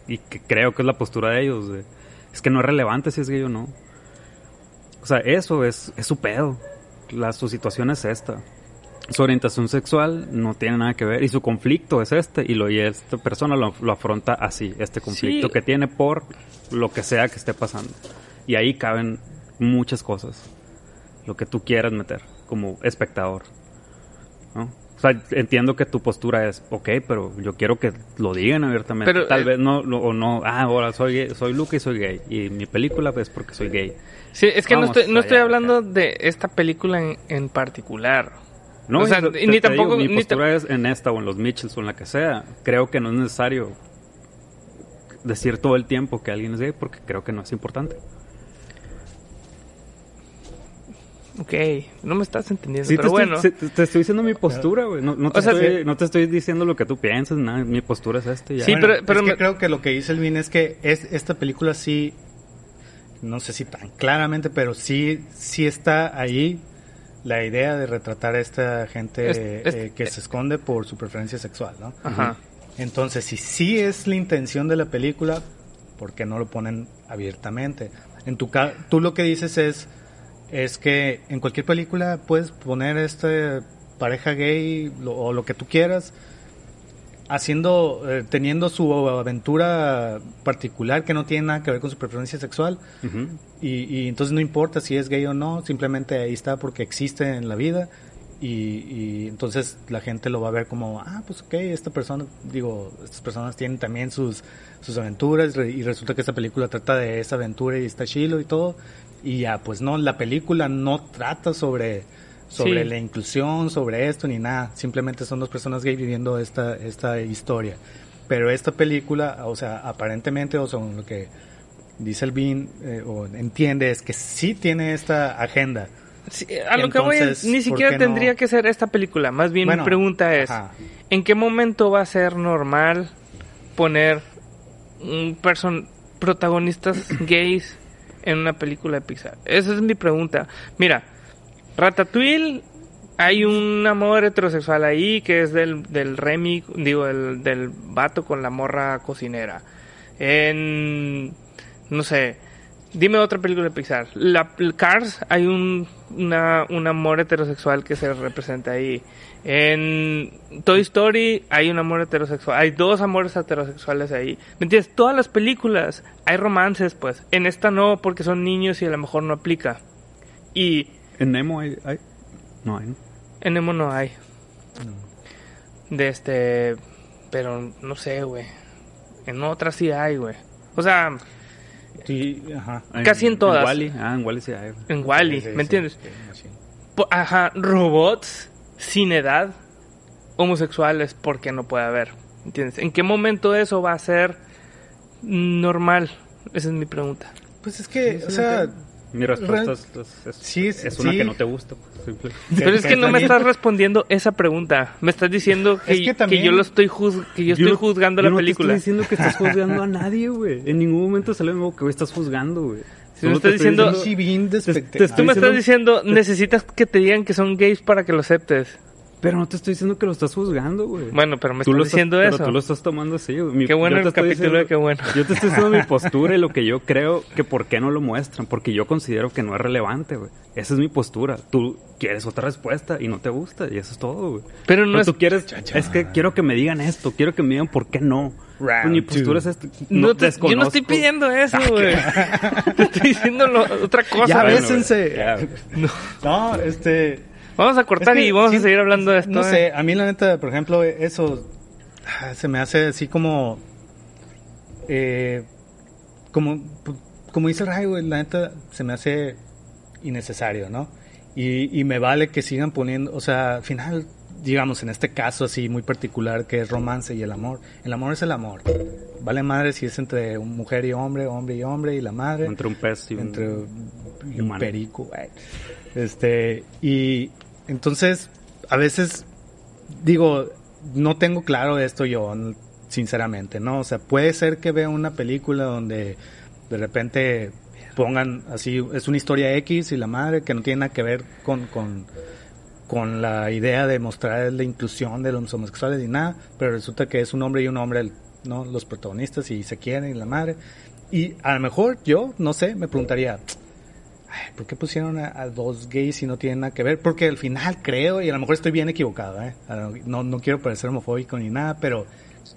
y que creo que es la postura de ellos. de, es que no es relevante si es gay o no. O sea, eso es, es su pedo. La, su situación es esta. Su orientación sexual no tiene nada que ver y su conflicto es este y, lo, y esta persona lo, lo afronta así, este conflicto Sí. que tiene por lo que sea que esté pasando. Y ahí caben muchas cosas, lo que tú quieras meter como espectador. ¿no? O sea, entiendo que tu postura es, ok, pero yo quiero que lo digan abiertamente. Pero, Tal eh, vez no, no- o no, ah, ahora soy soy Luca y soy gay. Y mi película es porque soy gay. Sí, es que no estoy, no estoy allá, hablando de esta película en, en particular. No, O sea, te- ni te digo, tampoco- mi ni postura es en esta o en los Mitchells o en la que sea. Creo que no es necesario decir todo el tiempo que alguien es gay porque creo que no es importante. Ok, no me estás entendiendo, Sí, pero te, bueno. estoy, te, te estoy diciendo mi postura, güey. No, no te O sea, estoy, sí. no te estoy diciendo lo que tú piensas, nada. Mi postura es esta y ya. Sí, Bueno, pero- pero es que creo que lo que dice Elvin es que es, esta película sí, no sé si tan claramente, pero sí, sí está ahí la idea de retratar a esta gente Es- es- eh, que se esconde por su preferencia sexual, ¿no? Ajá. Entonces, si sí es la intención de la película, ¿por qué no lo ponen abiertamente? En tu ca- tú lo que dices es es que en cualquier película puedes poner este pareja gay lo- o lo que tú quieras haciendo eh, teniendo su aventura particular que no tiene nada que ver con su preferencia sexual. Y, y entonces no importa si es gay o no, simplemente ahí está porque existe en la vida. Y, y entonces la gente lo va a ver como, ah, pues ok, esta persona, digo, estas personas tienen también sus, sus aventuras y resulta que esta película trata de esa aventura y está chilo y todo y ya, pues no, la película no trata sobre sobre Sí. la inclusión, sobre esto ni nada, simplemente son dos personas gay viviendo esta esta historia. Pero esta película, o sea, aparentemente, o sea, lo que dice el Bean, eh, o entiende, es que sí tiene esta agenda. Sí, a lo que voy ni ¿por siquiera no? tendría que ser esta película. Más bien Bueno, mi pregunta es, ajá. ¿en qué momento va a ser normal poner un person protagonistas gays en una película de Pixar? Esa es mi pregunta. Mira, Ratatouille hay un amor heterosexual ahí que es del, del Remy, digo, del, del vato con la morra cocinera. En, no sé, dime otra película de Pixar. La, Cars hay un, una, un amor heterosexual que se representa ahí. En Toy Story hay un amor heterosexual. Hay dos amores heterosexuales ahí. ¿Me entiendes? Todas las películas hay romances, pues. En esta no, porque son niños y a lo mejor no aplica. Y En Nemo hay, hay- No hay, ¿no? en Nemo no hay. De este. Pero no sé, güey. En otras sí hay, güey. O sea, Sí, ajá. Casi en todas. Wally. Ah, en Wally sí hay. en Wally, Sí, sí, ¿me sí, entiendes? sí, sí. Po- Ajá, robots sin edad, homosexuales, porque no puede haber. ¿Entiendes? ¿En qué momento eso va a ser normal? Esa es mi pregunta. Pues es que, o sea, Mi respuesta es, es, es- Sí, es una sí. que no te gusta. pues, simple. Pero es que no me estás respondiendo esa pregunta. Me estás diciendo que, Es que que también- yo lo estoy juz- que yo estoy juzgando yo la no película. te estoy diciendo que estás juzgando a nadie, güey. En ningún momento sale algo que estás juzgando, güey. Si me estás diciendo- bien te Tú me estás diciendo, necesitas que te digan que son gays para que lo aceptes. Pero no te estoy diciendo que lo estás juzgando, güey. Bueno, pero me Tú estás lo diciendo pero eso. tú lo estás tomando así, güey. Qué bueno el capítulo de Qué bueno. Yo te estoy diciendo mi postura y lo que yo creo que por qué no lo muestran. Porque yo considero que no es relevante, güey. Esa es mi postura. Tú quieres otra respuesta y no te gusta y eso es todo, güey. Pero no es- tú quieres... Es que quiero que me digan esto. Quiero que me digan por qué no. Round Pues mi postura two. es esta. No te- yo no estoy pidiendo eso, güey. te estoy diciendo lo- otra cosa. Ya, bésense. No, este... Vamos a cortar Es que y vamos sí, a seguir hablando de esto. No ¿eh? sé, a mí la neta, por ejemplo, eso ah, se me hace así como... eh, como, como dice Ray, güey, la neta se me hace innecesario, ¿no? Y, y me vale que sigan poniendo, o sea, al final, digamos, en este caso así muy particular que es romance y el amor. El amor es el amor. Vale madre si es entre un mujer y hombre, hombre y hombre y la madre Entre un pez y un... entre y un perico, güey. Este, y entonces, a veces, digo, no tengo claro esto yo, sinceramente, ¿no? O sea, puede ser que vea una película donde de repente pongan así, es una historia X y la madre que no tiene nada que ver con, con, con la idea de mostrar la inclusión de los homosexuales ni nada, pero resulta que es un hombre y un hombre, ¿no? Los protagonistas y se quieren y la madre. Y a lo mejor yo, no sé, me preguntaría, Ay, ¿por qué pusieron a, a dos gays si no tienen nada que ver? Porque al final creo, y a lo mejor estoy bien equivocado, ¿eh? No, no quiero parecer homofóbico ni nada, pero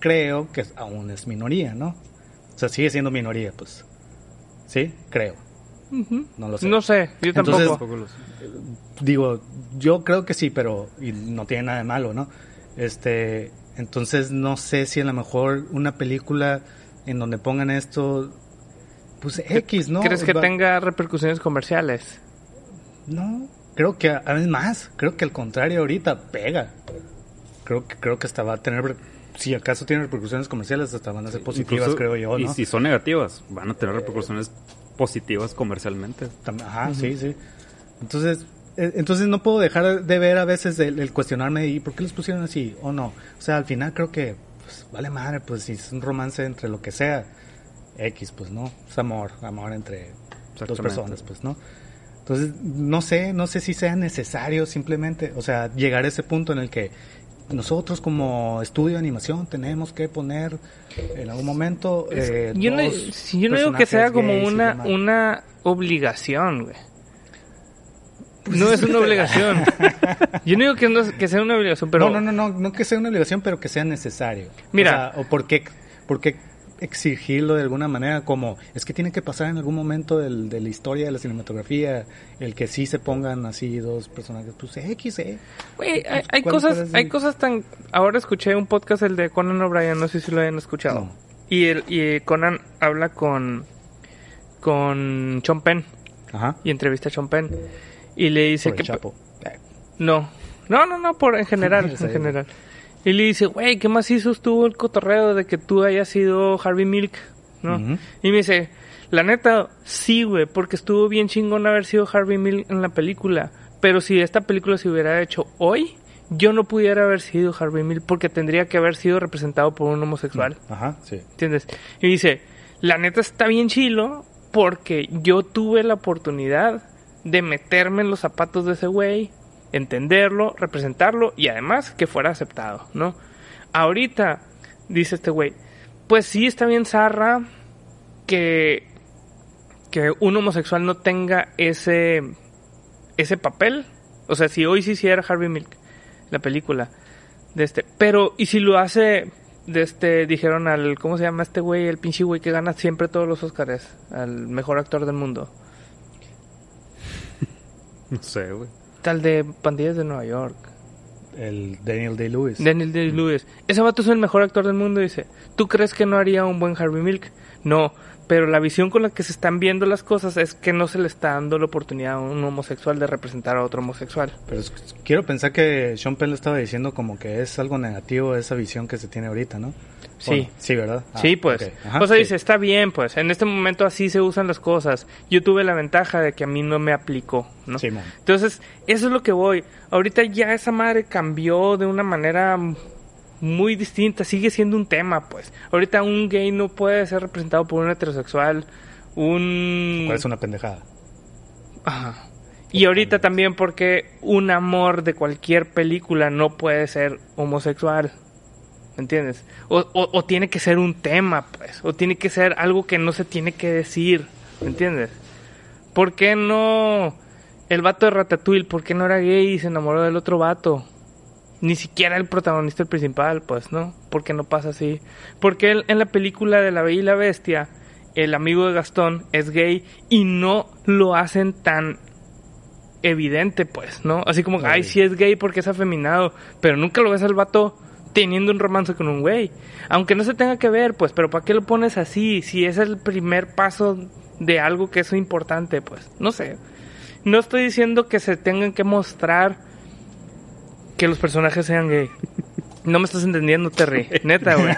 creo que aún es minoría, ¿no? O sea, sigue siendo minoría, pues. ¿Sí? Creo. No lo sé. No sé, yo tampoco. Entonces- sé. Digo, yo creo que sí, pero y no tiene nada de malo, ¿no? Este, entonces no sé si a lo mejor una película en donde pongan esto, pues X, ¿no? ¿Crees que Va- tenga repercusiones comerciales? No, creo que además, creo que al contrario ahorita pega. Creo que creo que hasta va a tener, si acaso tiene repercusiones comerciales, hasta van a ser positivas, Incluso- creo yo, Y ¿no? si son negativas, van a tener repercusiones positivas comercialmente. Ajá, sí, sí. Entonces, eh, entonces no puedo dejar de ver a veces el, el cuestionarme y por qué los pusieron así o no. O sea, al final creo que pues, vale madre, pues si es un romance entre lo que sea, X, pues no, es amor, amor entre dos personas, pues no. Entonces, no sé, no sé si sea necesario simplemente, o sea, llegar a ese punto en el que nosotros como estudio de animación tenemos que poner en algún momento eh, yo no, yo no digo que sea como y una, una obligación, güey. Pues no es una obligación. Yo no digo que, no- que sea una obligación, pero... no, no, no, no, no que sea una obligación, pero que sea necesario. Mira. O, sea, o por qué, por qué exigirlo de alguna manera como es que tiene que pasar en algún momento del- de la historia de la cinematografía el que sí se pongan así dos personajes pues X eh hay, hay ¿Cuál cosas, hay cosas tan... Ahora escuché un podcast, el de Conan O'Brien, no sé si lo hayan escuchado. No. Y, el, y Conan habla con, con Sean Penn ajá y entrevista a Sean Penn. Y le dice por que... el Chapo No, no, no, no, por en general, en general. Y le dice, güey, ¿qué más hizo estuvo el cotorreo de que tú hayas sido Harvey Milk? ¿No? Y me dice, la neta, sí, güey, porque estuvo bien chingón haber sido Harvey Milk en la película. Pero si esta película se hubiera hecho hoy, yo no pudiera haber sido Harvey Milk porque tendría que haber sido representado por un homosexual. ajá sí ¿Entiendes? Y dice, la neta está bien chilo porque yo tuve la oportunidad de meterme en los zapatos de ese güey, entenderlo, representarlo y además que fuera aceptado, ¿no? Ahorita, dice este güey, pues sí está bien zarra que, que un homosexual no tenga ese, ese papel. O sea, si hoy se hiciera Harvey Milk, la película, de este. Pero, ¿y si lo hace de este, dijeron al, ¿cómo se llama este güey? El pinche güey que gana siempre todos los Oscars, al mejor actor del mundo. No sé, güey. Tal de Pandillas de Nueva York. el Daniel Day Lewis Daniel Day-Lewis. Ese vato es el mejor actor del mundo, dice. ¿Tú crees que no haría un buen Harvey Milk? No, pero la visión con la que se están viendo las cosas es que no se le está dando la oportunidad a un homosexual de representar a otro homosexual. pero es- quiero pensar que Sean Penn le estaba diciendo como que es algo negativo esa visión que se tiene ahorita no Sí. Bueno, sí verdad Ah, sí, pues. Ajá, o sea, sí. dice, está bien, pues. En este momento así se usan las cosas. Yo tuve la ventaja de que a mí no me aplicó, ¿no? Sí. Entonces, eso es lo que voy. Ahorita ya esa madre cambió de una manera muy distinta. Sigue siendo un tema, pues. Ahorita un gay no puede ser representado por un heterosexual. Un... ¿Cuál es una pendejada Ajá. Y ahorita también porque un amor de cualquier película no puede ser homosexual. ¿Me entiendes? O, o- o tiene que ser un tema, pues. O tiene que ser algo que no se tiene que decir. ¿Me entiendes? ¿Por qué no el vato de Ratatouille? ¿Por qué no era gay y se enamoró del otro vato? Ni siquiera el protagonista el principal, pues, ¿no? ¿Por qué no pasa así? Porque él, en la película de La Bella y la Bestia, el amigo de Gastón es gay y no lo hacen tan evidente, pues, ¿no? Así como, ay, sí es gay porque es afeminado, pero nunca lo ves al vato teniendo un romance con un güey. Aunque no se tenga que ver, pues, pero ¿para qué lo pones así? Si es el primer paso de algo que es importante, pues, no sé. No estoy diciendo que se tengan que mostrar que los personajes sean gay. No me estás entendiendo, Terry. Neta, güey.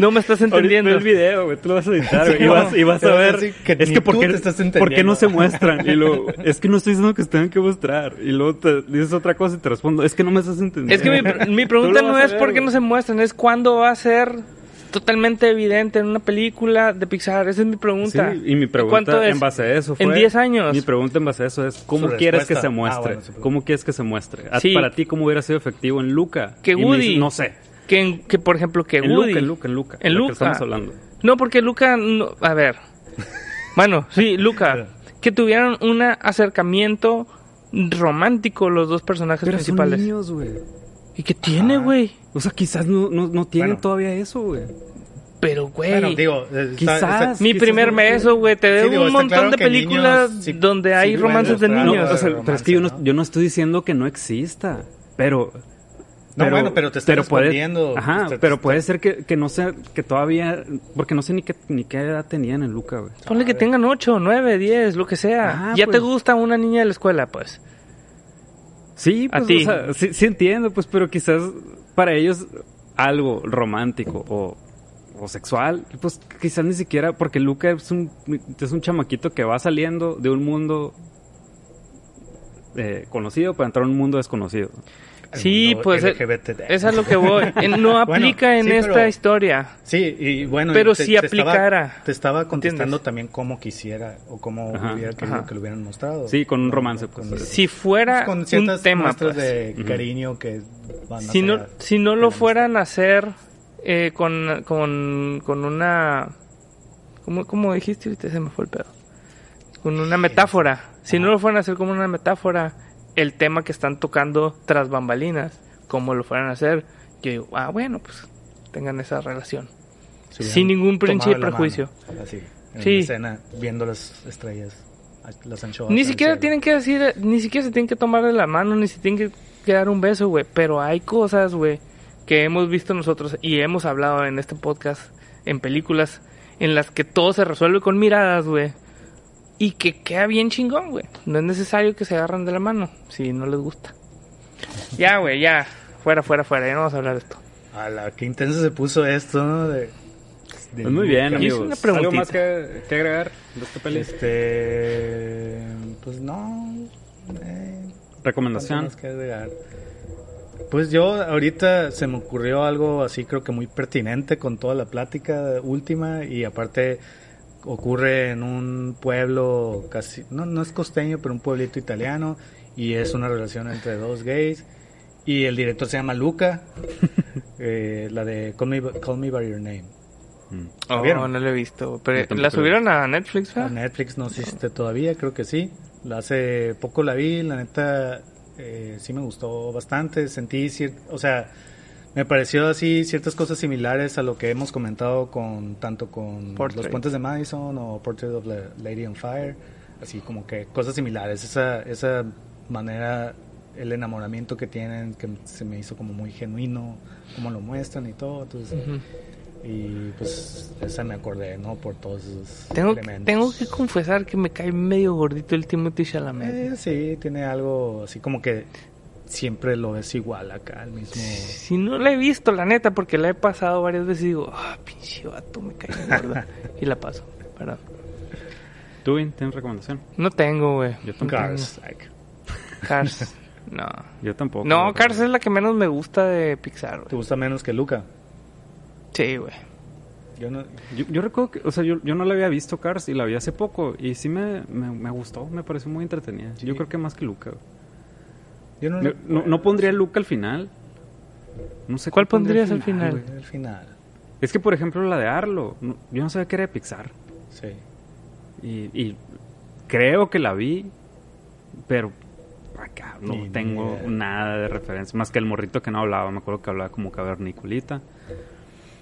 No me estás entendiendo. Ahorita ve el video, güey. Tú lo vas a editar, güey. Sí, y, vas, y vas te a ver. que es ni que tú ¿por qué, te estás ¿por qué no entendiendo. se muestran? Y luego, es que no estoy diciendo que se tengan que mostrar. Y luego te dices otra cosa y te respondo, es que no me estás entendiendo. Es que mi, mi pregunta no es ver, por qué güey. no se muestran, es cuándo va a ser totalmente evidente en una película de Pixar. Esa es mi pregunta. Sí, y mi pregunta ¿Cuánto es? en base a eso fue... En 10 años. Mi pregunta en base a eso es, ¿cómo Su quieres que se Ah, muestre? bueno, su pregunta. ¿Cómo quieres que se muestre? Sí. Para ti, ¿cómo hubiera sido efectivo en Luca? Que Woody. dices, no sé. Que, en- que, por ejemplo, que En Woody. Luca, en Luca, en Luca. En lo que Luca. estamos hablando. No, porque Luca. no- a ver. Bueno, sí, Luca. que tuvieran un acercamiento romántico los dos personajes Pero son principales. niños, güey. ¿Y qué tiene, güey? O sea, quizás no, no, no tienen Bueno. todavía eso, güey. Pero, güey. Bueno, digo, está- Quizás. está- mi quizás primer no- beso, güey. Te veo un montón claro de películas niños sí- donde hay romances de No, niños. o sea, romance, pero es que yo no, ¿no? yo no estoy diciendo que no exista, pero... No, bueno, pero te está puede- respondiendo, Ajá, te- pero te- puede ser que, que no sea, que todavía, porque no sé ni qué, ni qué edad tenían en Luca, güey. Ponle que tengan 8, 9, 10, lo que sea. Ajá, ya te pues. gusta una niña de la escuela, pues. Sí, A pues, ti. o sea, sí, sí entiendo, pues, pero quizás para ellos algo romántico o, o sexual, pues quizás ni siquiera, porque Luca es un, es un chamaquito que va saliendo de un mundo eh, conocido para entrar a un mundo desconocido. Sí, mundo pues, eh, LGBT. Eso es lo que voy. No aplica en sí, esta pero- historia. Sí, y bueno. Pero te- si te aplicara. Estaba, te estaba contestando ¿Entiendes? también como quisiera o como Ajá, hubiera querido ajá. que lo hubieran mostrado. Sí, con un Con- romance, con- pues. Si fuera con un ciertas tema, muestras pues. de cariño que van a si no, si no lo fueran a hacer eh, con, con, con una... ¿cómo, ¿Cómo dijiste? Ahorita se me fue el pedo. Con una metáfora. Si no lo fueran a hacer como una metáfora, el tema que están tocando tras bambalinas, como lo fueran a hacer, yo digo, ah, bueno, pues tengan esa relación. sin ningún la prejuicio. mano, así, en Sí. escena, viendo las estrellas, las anchoas. Ni siquiera tienen que decir, ni siquiera se tienen que tomar de la mano, ni se tienen que, que dar un beso, güey. Pero hay cosas, güey, que hemos visto nosotros y hemos hablado en este podcast, en películas, en las que todo se resuelve con miradas, güey. Y que queda bien chingón, güey. No es necesario que se agarren de la mano, si no les gusta. Ya, güey, ya. Fuera, fuera, fuera. Ya no vamos a hablar de esto. A la que intenso se puso esto, ¿no? De, de Pues muy bien, amigos. una. ¿Algo más que, que agregar de esta peli? Este. Pues no. eh, Recomendación. ¿cuánto más que agregar? Pues yo ahorita se me ocurrió algo así creo que muy pertinente con toda la plática última y aparte ocurre en un pueblo casi, no, no es costeño, pero un pueblito italiano y es una relación entre dos gays y el director se llama Luca, eh, la de Call Me, Call Me By Your Name. Mm. ¿La Oh, vieron? no lo he visto. Pero, ¿La subieron a Netflix, A ¿verdad? Netflix no existe todavía, creo que sí. La hace poco la vi, la neta eh, sí me gustó bastante. Sentí, o sea, me pareció así ciertas cosas similares a lo que hemos comentado con tanto con Portrait. los puentes de Madison o Portrait of the Lady on Fire, así como que cosas similares. Esa esa manera, el enamoramiento que tienen que se me hizo como muy genuino, como lo muestran y todo. Entonces, y pues esa me acordé, ¿no? Por todos esos Tengo, elementos. tengo que confesar que me cae medio gordito el Timothy Chalamet. Eh, sí, tiene algo así como que siempre lo ves igual acá, el mismo. Si no la he visto, la neta, porque la he pasado varias veces y digo, ah, pinche vato, me cae bien gorda. y la paso, perdón. ¿Tú, Vin, tienes recomendación? No tengo, güey. Yo No tampoco. Cars. Cars. No. Yo tampoco. No. Cars es la que menos me gusta de Pixar, ¿Te güey. gusta menos que Luca? Sí, güey. Yo no. Yo, yo recuerdo que, o sea, yo, yo no la había visto Cars y la vi hace poco y sí me, me, me gustó, me pareció muy entretenida. Sí. Yo creo que más que Luca. güey. Yo no, No, no, no pondría Luca al final. No sé ¿Cuál pondría pondrías al final? güey. Al final. Es que, por ejemplo, la de Arlo, no- yo no sabía que era de Pixar. Sí. Y, y creo que la vi, pero acá no Ni tengo idea. nada de referencia. Más que el morrito que no hablaba. Me acuerdo que hablaba como caverniculita.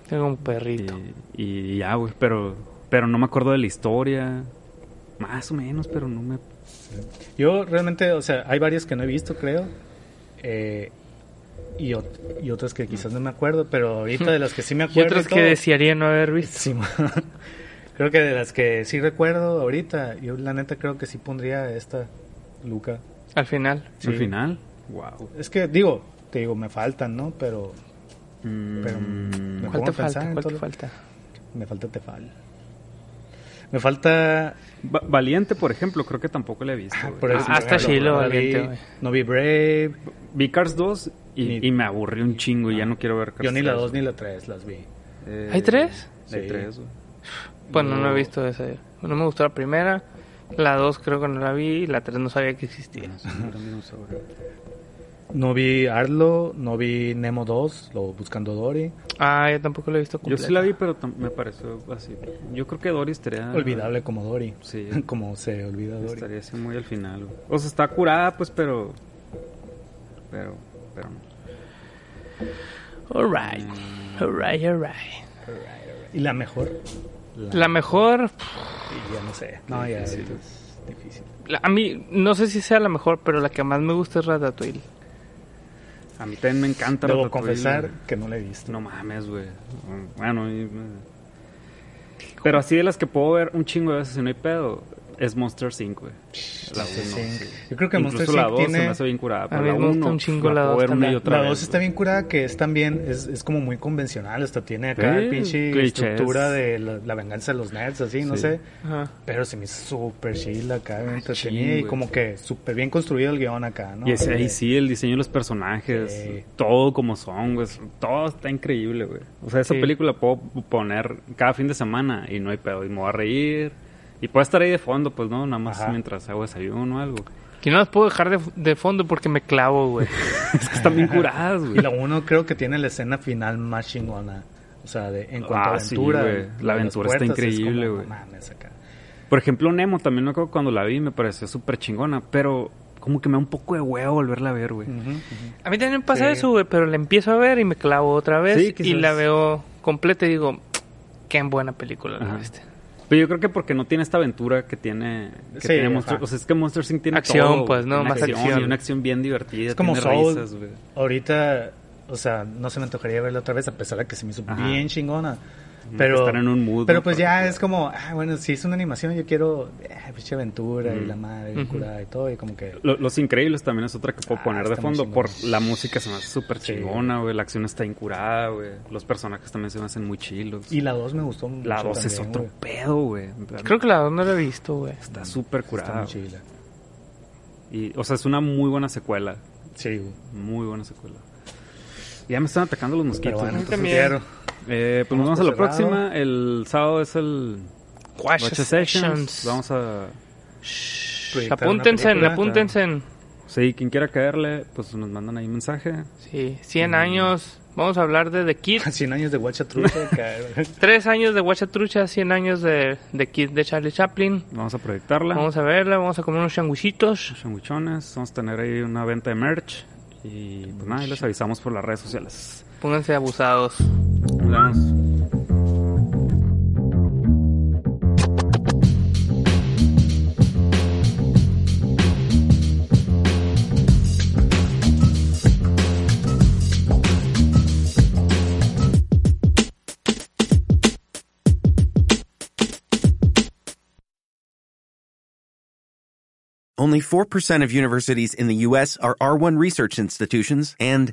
Tengo un Y, perrito. y ya, güey. Pero, pero no me acuerdo de la historia. Más o menos, pero no me... Yo realmente, o sea, hay varias que no he visto, creo. Eh, y, ot- y otras que quizás no me acuerdo, pero ahorita de las que sí me Y acuerdo. otras y que todo- desearía no haber visto. Sí, creo que de las que sí recuerdo ahorita, yo la neta creo que sí pondría esta, Luca. Al final. Sí. Al final, wow. Es que digo, te digo, me faltan, ¿no? Pero Mm, Pero, me ¿Cuál pongo te falta? ¿Cuál te falta? me falta Tefal. Me falta... Va- Valiente, por ejemplo, creo que tampoco la he visto. ah, por Ah, ejemplo, chilo, no la vi- Valiente, güey. No vi Brave, Vi Cars 2 y, Ni- y me aburrí un chingo y ya no quiero ver Cars yo ni la 3, 2 ni la 3 las vi. Eh, ¿Hay tres? Hay Sí. tres, güey. Bueno, no he visto esa. No me gustó la primera. La dos creo que no la vi. Y la tres no sabía que existía. Dinosaurio. No vi Arlo, no vi Nemo 2, lo Buscando Dory. Ah, yo tampoco la he visto Yo completa. sí la vi, pero me pareció así. Yo creo que Dory estaría... Olvidable como Dory. Sí. como se olvida Dory. Estaría así muy al final. O sea, está curada, pues, pero... Pero... Pero no. Alright. Mm. Alright, alright. ¿Y la mejor? La mejor, y ya no sé. No, ya es difícil. la- a mí, no sé si sea la mejor, pero la que más me gusta es Ratatouille. A mí también me encanta Debo Ratatouille, confesar güey. que no la he visto. No mames, güey. Bueno, y- pero así de las que puedo ver un chingo de veces y no hay pedo, es Monster 5, güey. La sí. Yo creo que Incluso Monster la Inc. 2 tiene- se me hace bien curada, pero mí la me gusta 1 un chingo la dos una y otra La vez, 2 está bien curada, que es también, es, es como muy convencional, hasta tiene acá Sí, el pinche clichés. estructura de la, la venganza de los nerds, así, no Sí. sé. Ajá. Pero se me hizo súper chill acá, bien entretenida ching, y como que súper bien construido el guion acá, ¿no? Y ese, ahí sí, el diseño de los personajes, Sí. todo como son, güey. Todo está increíble, güey. O sea, esa Sí. película puedo poner cada fin de semana y no hay pedo. Y me voy a reír. Y puede estar ahí de fondo, pues no, nada más Ajá. mientras hago desayuno o algo. Que no las puedo dejar de, de fondo porque me clavo, güey. Es que están bien curadas, güey. Y la 1 creo que tiene la escena final más chingona. O sea, de, en cuanto Ah, a sí, aventura. güey. La aventura está puertas, increíble, como, güey. no mames, acá. Por ejemplo, Nemo también me acuerdo cuando la vi, me pareció súper chingona. Pero como que me da un poco de huevo volverla a ver, güey. A mí también me pasa Sí. eso, güey, pero la empiezo a ver y me clavo otra vez Sí, y la veo completa y digo, qué buena película la viste. Pero yo creo que porque no tiene esta aventura que tiene, que Sí, tiene Monster. O sea, es que Monster Inc. tiene Acción, todo, pues, ¿no? Tiene Más acción. acción. Y una acción bien divertida. Es como tiene Soul. risas. Ahorita, o sea, no se me antojaría verla otra vez, a pesar de que se me hizo Ajá. bien chingona. Pero, estar en un mood, pero pues ya es como, ah, bueno, si es una animación, yo quiero eh, aventura y la madre, curada y todo, y como que. Lo- Los Increíbles también es otra que puedo Ah, poner de está fondo por la música se me hace súper Sí. chingona, güey. La acción está incurada, güey. Los personajes también se me hacen muy chilos. Y la 2 me gustó mucho. la 2 es otro pedo, güey. Creo que la dos no la he visto, güey. está súper Está curada. muy chila. Y, o sea, es una muy buena secuela. Sí, güey. Muy buena secuela. Ya me están atacando los Pero mosquitos. bueno, ¿no? entonces. Eh, pues nos Vamos a la cerrado. próxima. El sábado es el Watch Watch Sessions. Sessions. Vamos a... Proyectar una Apúntense, apúntense. Sí, quien quiera caerle, pues nos mandan ahí un mensaje. Sí, 100 años. Vamos a hablar de The Kid. 100 años de Guachatrucha. Tres años de Trucha, 100 años de The Kid de Charlie Chaplin. Vamos a proyectarla. Vamos a verla, vamos a comer unos changuichitos. Sandwichones. Vamos a tener ahí una venta de merch. Y pues nada, ahí les avisamos por las redes sociales. Pónganse abusados. Nos. Only 4% of universities in the U.S. are R1 research institutions, and